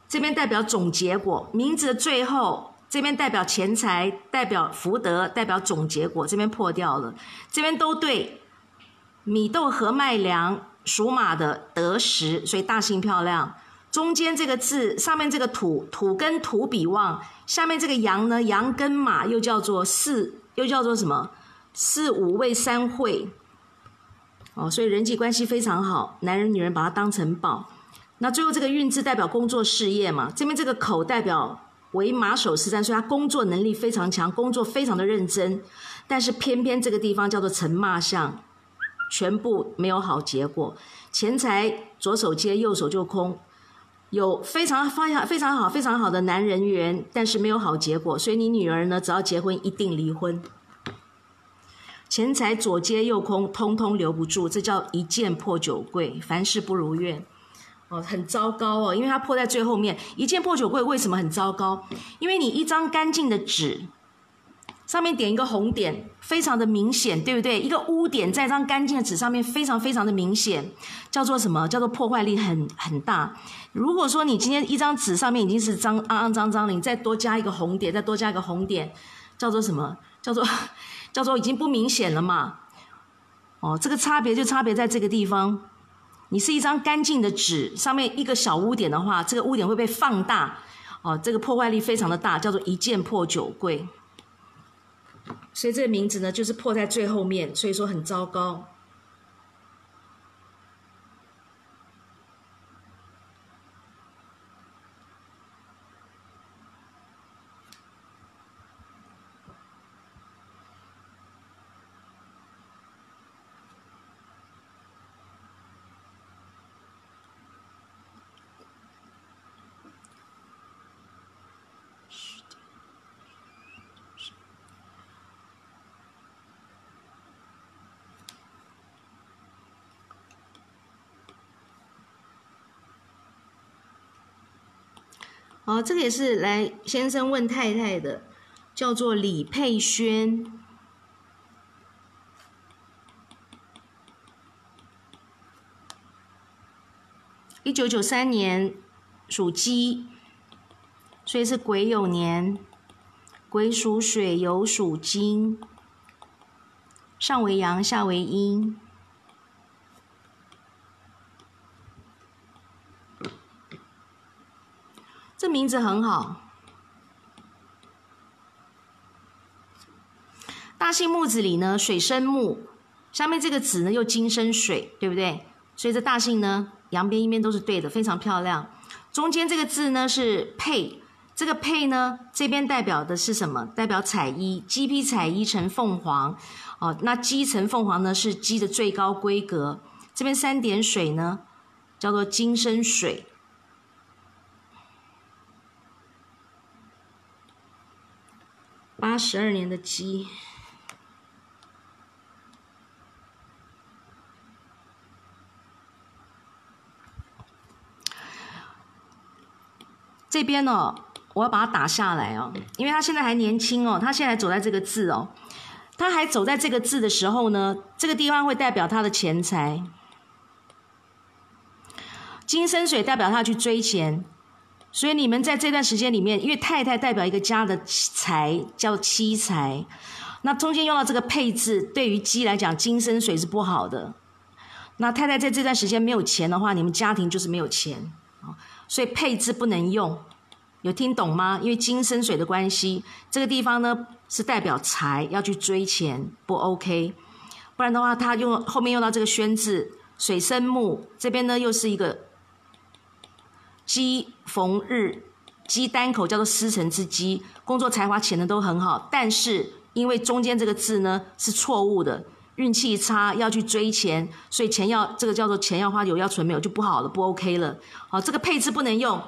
这边代表总结果，名字的最后这边代表钱财，代表福德，代表总结果，这边破掉了。这边都对，米豆和麦粮属马的得时，所以大姓漂亮。中间这个字上面这个土土跟土比旺，下面这个羊呢，羊跟马又叫做四，又叫做什么？四五位三会。哦，所以人际关系非常好，男人女人把它当成宝。那最后这个运字代表工作事业嘛，这边这个口代表为马首是瞻，所以他工作能力非常强，工作非常的认真。但是偏偏这个地方叫做成骂相，全部没有好结果。钱财左手接右手就空，有非常非常非常好非常好的男人缘，但是没有好结果。所以你女儿呢，只要结婚一定离婚。钱财左接右空，通通留不住，这叫一件破九柜，凡事不如愿。哦，很糟糕哦，因为它破在最后面。一件破酒柜为什么很糟糕？因为你一张干净的纸，上面点一个红点，非常的明显，对不对？一个污点在一张干净的纸上面，非常非常的明显，叫做什么？叫做破坏力很很大。如果说你今天一张纸上面已经是脏肮肮脏脏的，你再多加一个红点，再多加一个红点，叫做什么？叫做 叫做已经不明显了嘛？哦，这个差别就差别在这个地方。你是一张干净的纸，上面一个小污点的话，这个污点会被放大，哦，这个破坏力非常的大，叫做一件破九柜。所以这个名字呢，就是破在最后面，所以说很糟糕。哦，这个也是来先生问太太的，叫做李佩轩，一九九三年属鸡，所以是癸酉年，癸属水，酉属金，上为阳，下为阴。这名字很好，大姓木子里呢，水生木，下面这个子呢又金生水，对不对？所以这大姓呢，阳边一边都是对的，非常漂亮。中间这个字呢是配，这个配呢这边代表的是什么？代表彩衣，鸡披彩衣成凤凰，哦，那鸡成凤凰呢是鸡的最高规格。这边三点水呢，叫做金生水。八十二年的鸡，这边呢，我要把它打下来哦，因为他现在还年轻哦，他现在走在这个字哦，他还走在这个字的时候呢，这个地方会代表他的钱财，金生水代表他去追钱。所以你们在这段时间里面，因为太太代表一个家的财，叫妻财，那中间用到这个配置，对于鸡来讲，金生水是不好的。那太太在这段时间没有钱的话，你们家庭就是没有钱啊。所以配置不能用，有听懂吗？因为金生水的关系，这个地方呢是代表财，要去追钱不 OK。不然的话，他用后面用到这个宣字，水生木，这边呢又是一个。鸡逢日，鸡单口叫做司成之鸡，工作才华潜能都很好，但是因为中间这个字呢是错误的，运气差要去追钱，所以钱要这个叫做钱要花有要存没有就不好了，不 OK 了。好，这个配置不能用。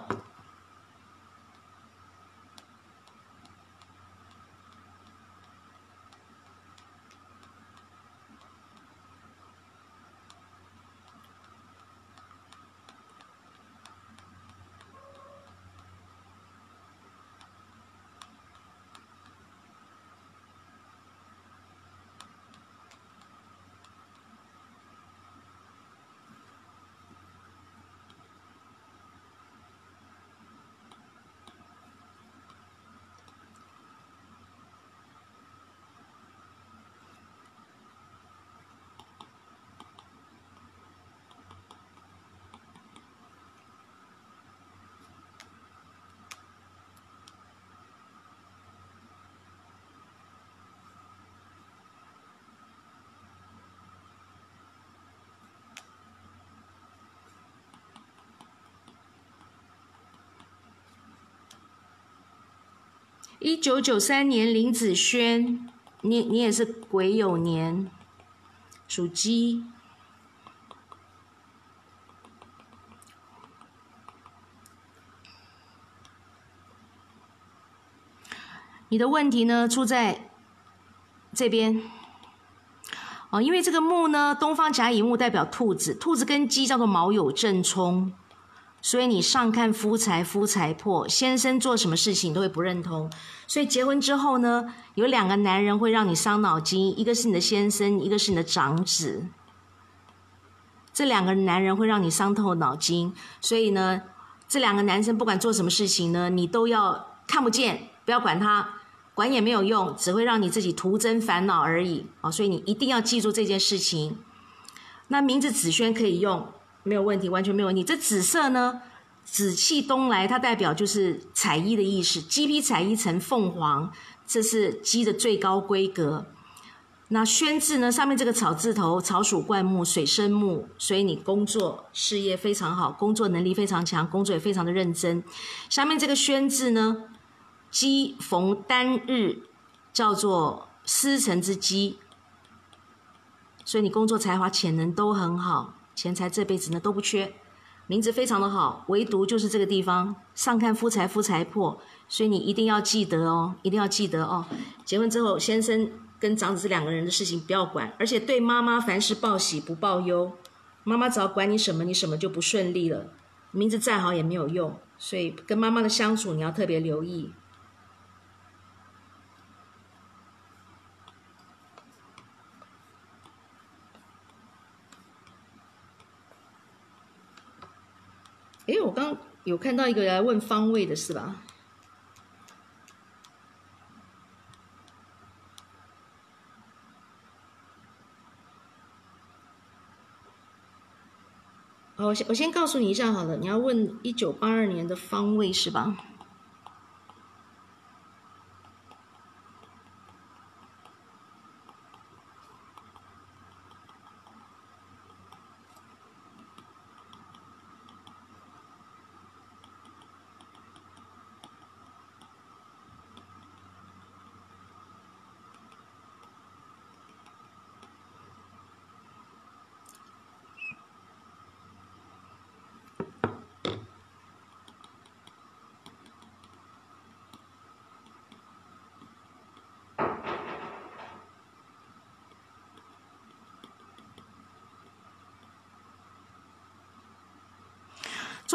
一九九三年，林子轩，你你也是癸酉年，属鸡。你的问题呢出在这边，哦，因为这个木呢，东方甲乙木代表兔子，兔子跟鸡叫做卯酉正冲。所以你上看夫财，夫财破，先生做什么事情都会不认同。所以结婚之后呢，有两个男人会让你伤脑筋，一个是你的先生，一个是你的长子。这两个男人会让你伤透脑筋。所以呢，这两个男生不管做什么事情呢，你都要看不见，不要管他，管也没有用，只会让你自己徒增烦恼而已。哦，所以你一定要记住这件事情。那名字子轩可以用。没有问题，完全没有问题。这紫色呢，紫气东来，它代表就是彩衣的意思。鸡披彩衣成凤凰，这是鸡的最高规格。那宣字呢，上面这个草字头，草属灌木，水生木，所以你工作事业非常好，工作能力非常强，工作也非常的认真。下面这个宣字呢，鸡逢单日，叫做司辰之鸡，所以你工作才华潜能都很好。钱财这辈子呢都不缺，名字非常的好，唯独就是这个地方上看夫财夫财破，所以你一定要记得哦，一定要记得哦。结婚之后，先生跟长子这两个人的事情不要管，而且对妈妈凡事报喜不报忧，妈妈只要管你什么，你什么就不顺利了。名字再好也没有用，所以跟妈妈的相处你要特别留意。哎，我刚有看到一个来问方位的是吧？好，我先我先告诉你一下好了，你要问一九八二年的方位是吧？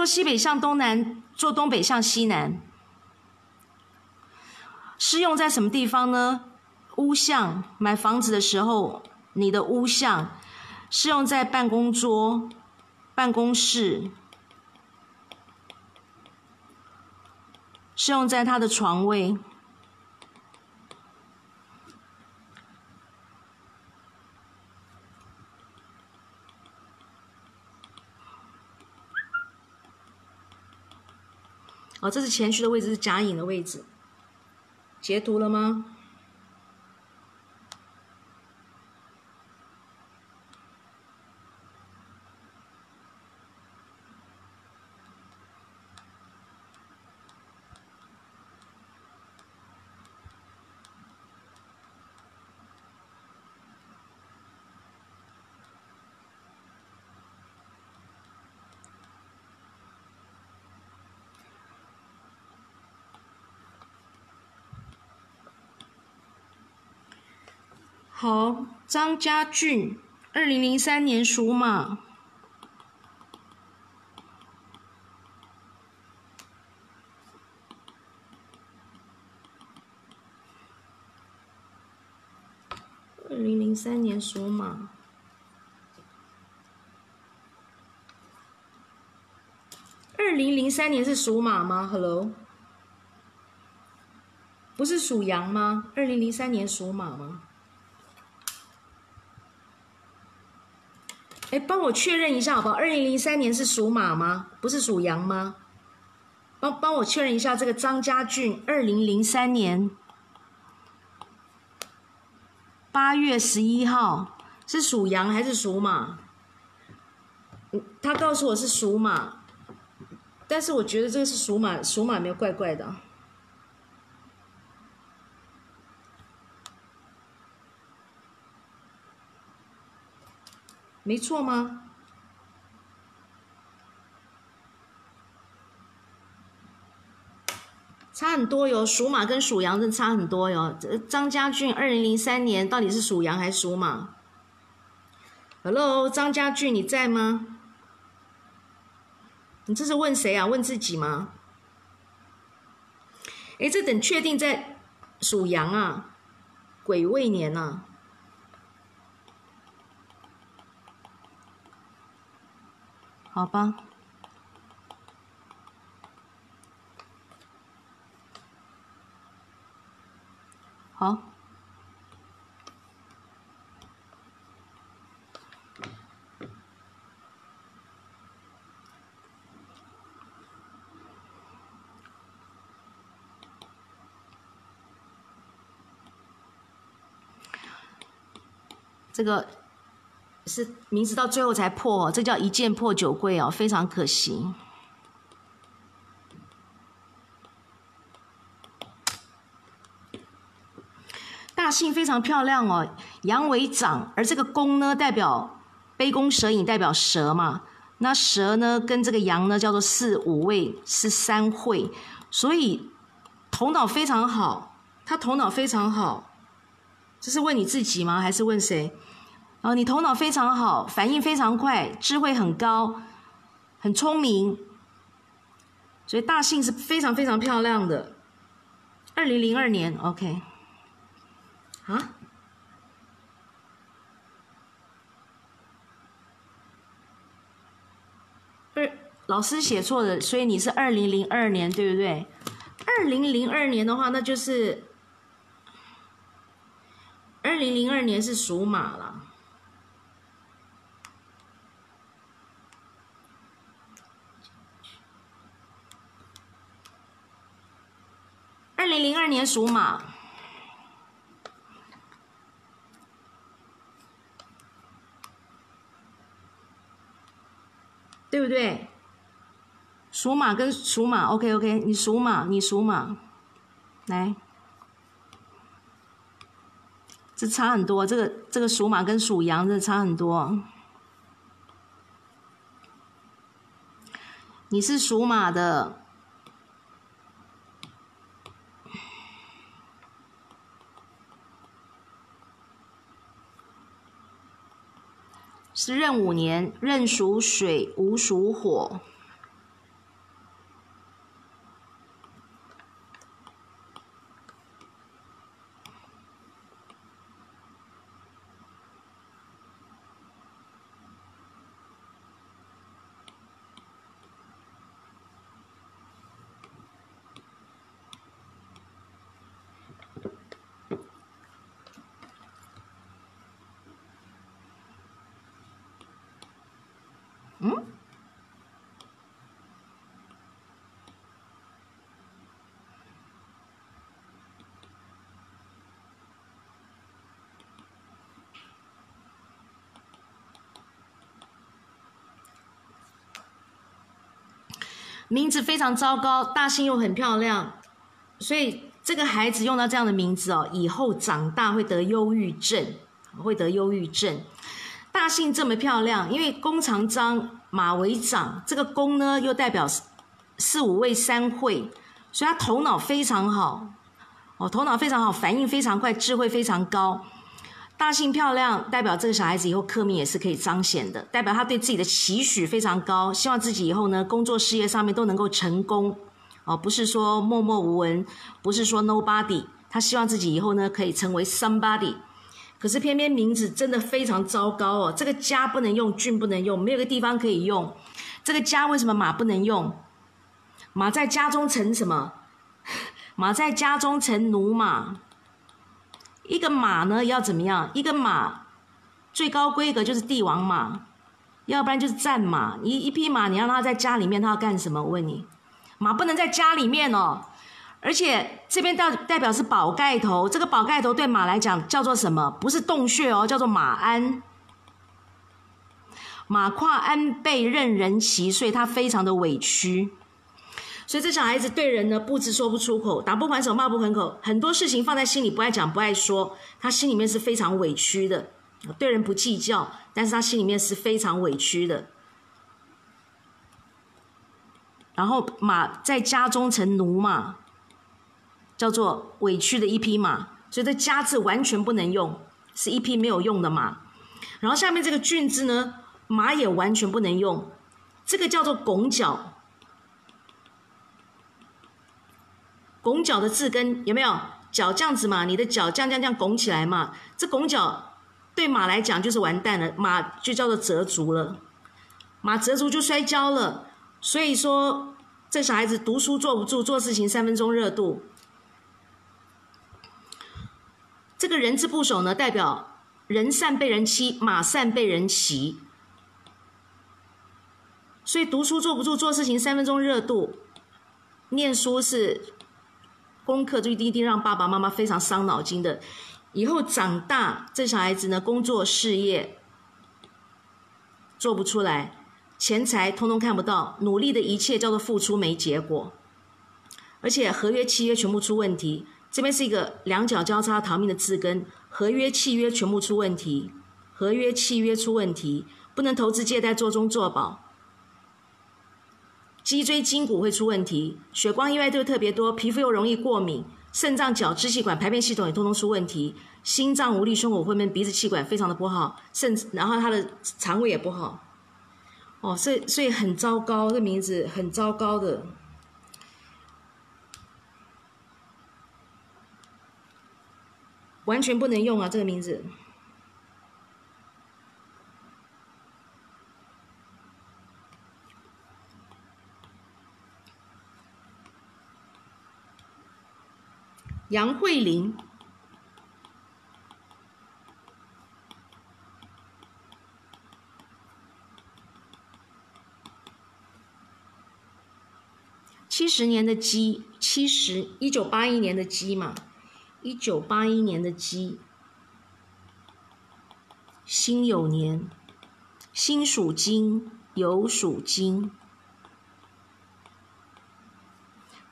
坐西北向东南，坐东北向西南，适用在什么地方呢？屋向买房子的时候，你的屋向适用在办公桌、办公室，适用在他的床位。哦，这是前区的位置，是假影的位置。截图了吗？好，张家俊，二零零三年属马。二零零三年属马。二零零三年是属马吗？Hello，不是属羊吗？二零零三年属马吗？哎，帮我确认一下好不好？二零零三年是属马吗？不是属羊吗？帮帮我确认一下，这个张家俊，二零零三年八月十一号是属羊还是属马？他告诉我是属马，但是我觉得这个是属马，属马没有怪怪的。没错吗？差很多哟，属马跟属羊真差很多哟。张家俊二零零三年到底是属羊还是属马？Hello，张家俊你在吗？你这是问谁啊？问自己吗？哎，这等确定在属羊啊，癸未年呐。好吧，好，这个。是名字到最后才破，这叫一剑破九柜哦，非常可惜。大姓非常漂亮哦，羊为长，而这个弓呢代表杯弓蛇影，代表蛇嘛。那蛇呢跟这个羊呢叫做四五位是三会，所以头脑非常好，他头脑非常好。这是问你自己吗？还是问谁？哦，你头脑非常好，反应非常快，智慧很高，很聪明，所以大姓是非常非常漂亮的。二零零二年，OK，啊？二老师写错了，所以你是二零零二年，对不对？二零零二年的话，那就是二零零二年是属马了。二零零二年属马，对不对？属马跟属马，OK OK，你属马，你属马，来，这差很多，这个这个属马跟属羊这差很多。你是属马的。是任五年，任属水，无属火。名字非常糟糕，大姓又很漂亮，所以这个孩子用到这样的名字哦，以后长大会得忧郁症，会得忧郁症。大姓这么漂亮，因为弓长张，马为长，这个弓呢又代表四五位三会，所以他头脑非常好，哦，头脑非常好，反应非常快，智慧非常高。大姓漂亮，代表这个小孩子以后克命也是可以彰显的，代表他对自己的期许非常高，希望自己以后呢工作事业上面都能够成功，哦，不是说默默无闻，不是说 nobody，他希望自己以后呢可以成为 somebody。可是偏偏名字真的非常糟糕哦，这个家不能用，俊不能用，没有个地方可以用。这个家为什么马不能用？马在家中成什么？马在家中成奴马。一个马呢要怎么样？一个马最高规格就是帝王马，要不然就是战马。一一匹马，你让它在家里面，它要干什么？我问你，马不能在家里面哦。而且这边代代表是宝盖头，这个宝盖头对马来讲叫做什么？不是洞穴哦，叫做马鞍。马跨鞍背任人骑，所以它非常的委屈。所以这小孩子对人呢，不知说不出口，打不还手，骂不还口，很多事情放在心里不爱讲不爱说，他心里面是非常委屈的。对人不计较，但是他心里面是非常委屈的。然后马在家中成奴嘛。叫做委屈的一匹马，所以这“家”字完全不能用，是一匹没有用的马。然后下面这个“俊”字呢，马也完全不能用，这个叫做拱角。拱脚的字根有没有？脚这样子嘛，你的脚这样这样这样拱起来嘛，这拱脚对马来讲就是完蛋了，马就叫做折足了，马折足就摔跤了。所以说，这小孩子读书坐不住，做事情三分钟热度。这个人字部首呢，代表人善被人欺，马善被人骑。所以读书坐不住，做事情三分钟热度。念书是功课，就一定一定让爸爸妈妈非常伤脑筋的。以后长大，这小孩子呢，工作事业做不出来，钱财通通看不到，努力的一切叫做付出没结果，而且合约契约全部出问题。这边是一个两脚交叉逃命的字根，合约契约全部出问题，合约契约出问题，不能投资借贷做中做保，脊椎筋骨会出问题，血光意外都特别多，皮肤又容易过敏，肾脏、脚、支气管、排便系统也通通出问题，心脏无力、胸口会闷、鼻子气管非常的不好，甚至然后他的肠胃也不好，哦，所以所以很糟糕，这名字很糟糕的。完全不能用啊！这个名字，杨慧玲，七十年的鸡，七十一九八一年的鸡嘛。一九八一年的鸡，辛酉年，辛属金，酉属金，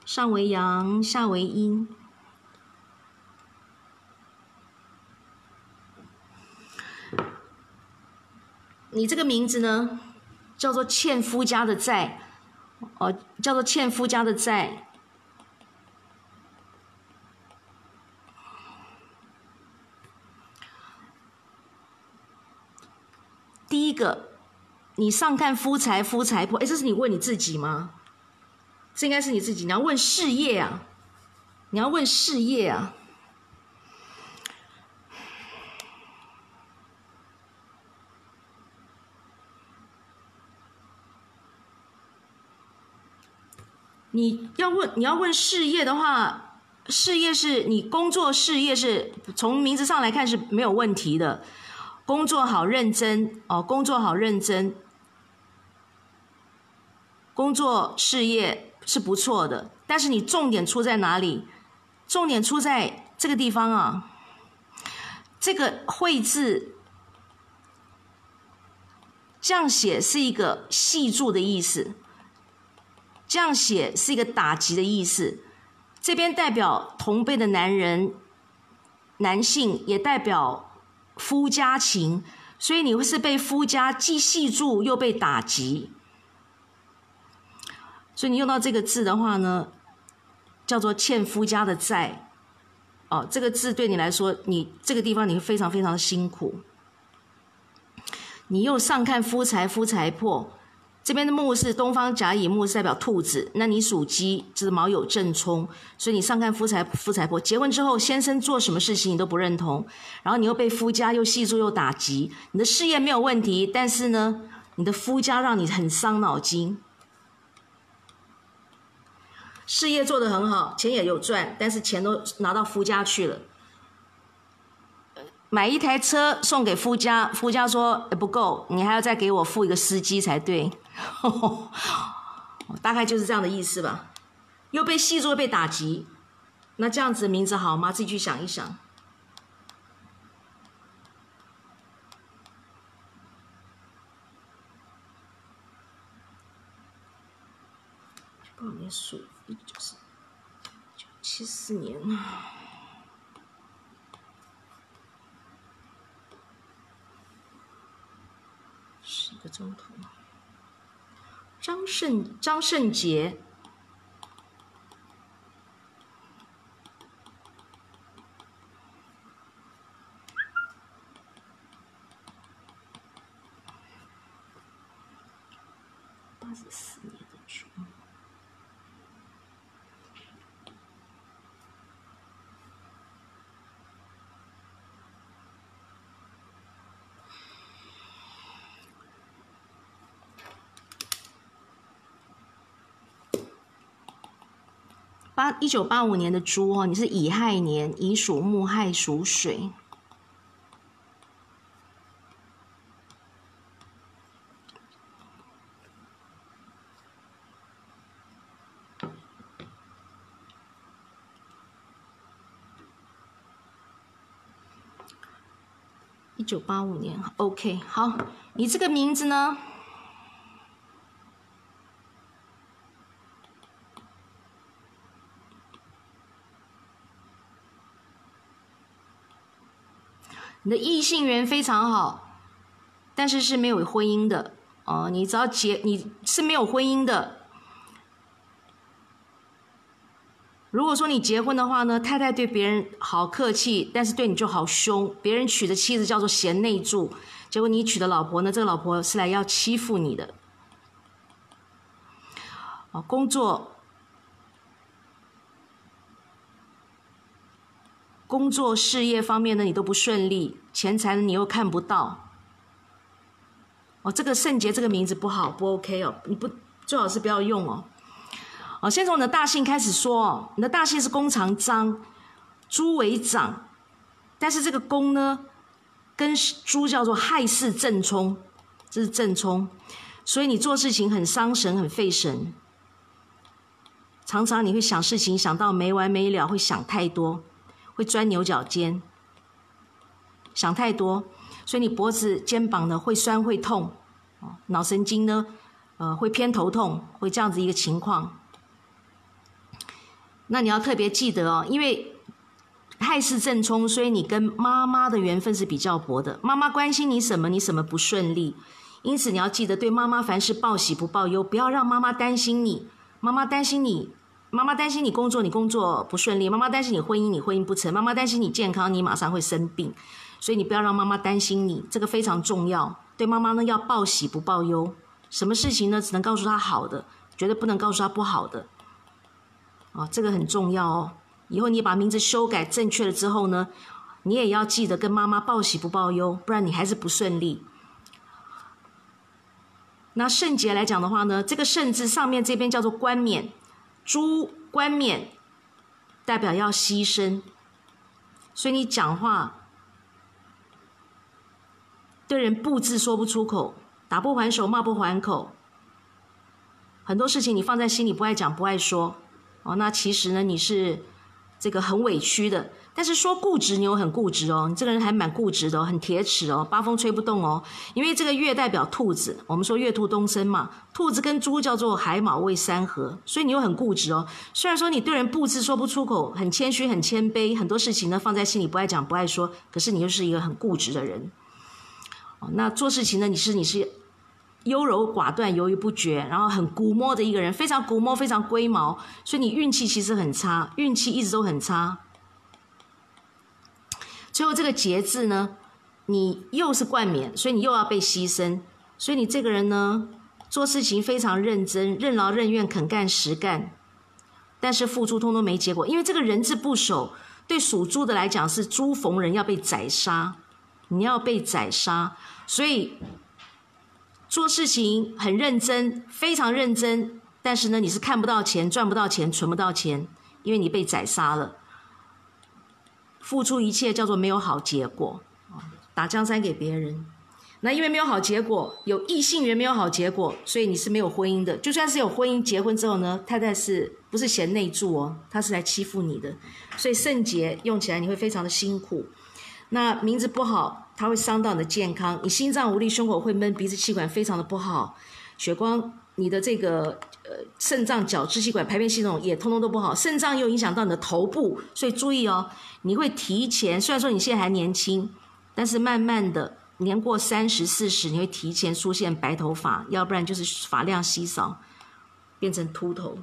上为阳，下为阴。你这个名字呢，叫做欠夫家的债，哦，叫做欠夫家的债。第一个，你上看夫财夫财破，哎，这是你问你自己吗？这应该是你自己，你要问事业啊，你要问事业啊。你要问你要问事业的话，事业是你工作事业是从名字上来看是没有问题的。工作好认真哦，工作好认真，工作事业是不错的，但是你重点出在哪里？重点出在这个地方啊，这个“会”字这样写是一个系注的意思，这样写是一个打击的意思。这边代表同辈的男人，男性也代表。夫家情，所以你会是被夫家既系住又被打击，所以你用到这个字的话呢，叫做欠夫家的债。哦，这个字对你来说，你这个地方你会非常非常的辛苦。你又上看夫财，夫财破。这边的木是东方甲乙木，是代表兔子。那你属鸡，就是卯酉正冲，所以你上看夫财夫财破。结婚之后，先生做什么事情你都不认同，然后你又被夫家又系住又打击。你的事业没有问题，但是呢，你的夫家让你很伤脑筋。事业做得很好，钱也有赚，但是钱都拿到夫家去了。买一台车送给夫家，夫家说不够，你还要再给我付一个司机才对。大概就是这样的意思吧。又被戏作被打击，那这样子名字好吗？自己去想一想。多少年属？一九四九七四年啊。十个中途。张胜张胜杰，八十四年的猪。八一九八五年的猪哦，你是乙亥年，乙属木，亥属水。一九八五年，OK，好，你这个名字呢？你的异性缘非常好，但是是没有婚姻的哦。你只要结，你是没有婚姻的。如果说你结婚的话呢，太太对别人好客气，但是对你就好凶。别人娶的妻子叫做贤内助，结果你娶的老婆呢，这个老婆是来要欺负你的。哦，工作。工作事业方面呢，你都不顺利，钱财你又看不到。哦，这个圣洁这个名字不好，不 OK 哦，你不最好是不要用哦。哦，先从你的大姓开始说哦，你的大姓是弓长张，猪为长，但是这个弓呢，跟猪叫做亥巳正冲，这是正冲，所以你做事情很伤神，很费神，常常你会想事情想到没完没了，会想太多。会钻牛角尖，想太多，所以你脖子、肩膀呢会酸会痛，哦，脑神经呢，呃，会偏头痛，会这样子一个情况。那你要特别记得哦，因为亥巳正冲，所以你跟妈妈的缘分是比较薄的。妈妈关心你什么，你什么不顺利，因此你要记得对妈妈凡事报喜不报忧，不要让妈妈担心你。妈妈担心你。妈妈担心你工作，你工作不顺利；妈妈担心你婚姻，你婚姻不成；妈妈担心你健康，你马上会生病。所以你不要让妈妈担心你，这个非常重要。对妈妈呢，要报喜不报忧。什么事情呢？只能告诉她好的，绝对不能告诉她不好的。哦，这个很重要哦。以后你把名字修改正确了之后呢，你也要记得跟妈妈报喜不报忧，不然你还是不顺利。那圣洁来讲的话呢，这个圣字上面这边叫做冠冕。猪冠冕代表要牺牲，所以你讲话对人不字说不出口，打不还手，骂不还口，很多事情你放在心里不爱讲不爱说，哦，那其实呢你是这个很委屈的。但是说固执，你又很固执哦，你这个人还蛮固执的，很铁齿哦，八风吹不动哦。因为这个月代表兔子，我们说月兔东升嘛，兔子跟猪叫做海马未三合，所以你又很固执哦。虽然说你对人不字说不出口，很谦虚很谦卑，很多事情呢放在心里不爱讲不爱说，可是你又是一个很固执的人。那做事情呢，你是你是优柔寡断、犹豫不决，然后很古摸的一个人，非常古摸，非常龟毛，所以你运气其实很差，运气一直都很差。最后这个节字呢，你又是冠冕，所以你又要被牺牲，所以你这个人呢，做事情非常认真，任劳任怨，肯干实干，但是付出通通没结果，因为这个人字不守，对属猪的来讲是猪逢人要被宰杀，你要被宰杀，所以做事情很认真，非常认真，但是呢，你是看不到钱，赚不到钱，存不到钱，因为你被宰杀了。付出一切叫做没有好结果打江山给别人，那因为没有好结果，有异性缘没有好结果，所以你是没有婚姻的。就算是有婚姻，结婚之后呢，太太是不是贤内助哦？她是来欺负你的，所以圣洁用起来你会非常的辛苦。那名字不好，它会伤到你的健康，你心脏无力，胸口会闷，鼻子气管非常的不好，血光。你的这个呃肾脏、角支气管、排便系统也通通都不好，肾脏又影响到你的头部，所以注意哦，你会提前。虽然说你现在还年轻，但是慢慢的年过三十四十，你会提前出现白头发，要不然就是发量稀少，变成秃头。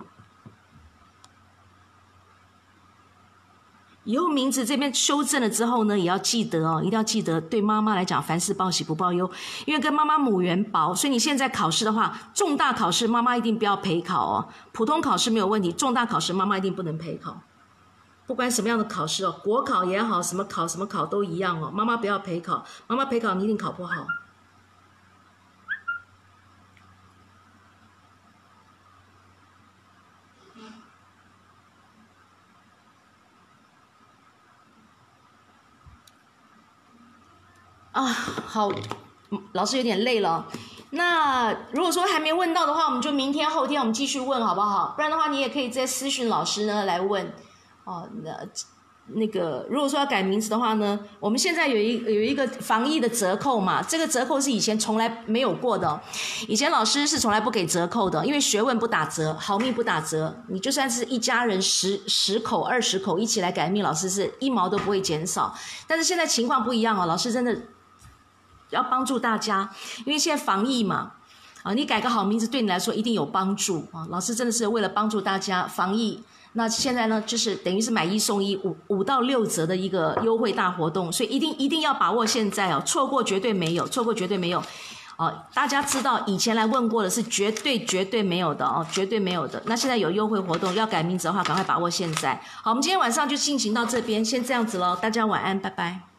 以后名字这边修正了之后呢，也要记得哦，一定要记得。对妈妈来讲，凡事报喜不报忧，因为跟妈妈母缘薄，所以你现在考试的话，重大考试妈妈一定不要陪考哦。普通考试没有问题，重大考试妈妈一定不能陪考。不管什么样的考试哦，国考也好，什么考什么考都一样哦，妈妈不要陪考，妈妈陪考你一定考不好。啊，好，老师有点累了。那如果说还没问到的话，我们就明天后天我们继续问好不好？不然的话，你也可以在私讯老师呢来问。哦，那。那个，如果说要改名字的话呢，我们现在有一有一个防疫的折扣嘛，这个折扣是以前从来没有过的，以前老师是从来不给折扣的，因为学问不打折，好命不打折，你就算是一家人十十口二十口一起来改命，老师是一毛都不会减少。但是现在情况不一样哦，老师真的要帮助大家，因为现在防疫嘛，啊，你改个好名字对你来说一定有帮助啊，老师真的是为了帮助大家防疫。那现在呢，就是等于是买一送一，五五到六折的一个优惠大活动，所以一定一定要把握现在哦，错过绝对没有，错过绝对没有，哦，大家知道以前来问过的是绝对绝对没有的哦，绝对没有的。那现在有优惠活动，要改名字的话，赶快把握现在。好，我们今天晚上就进行到这边，先这样子喽，大家晚安，拜拜。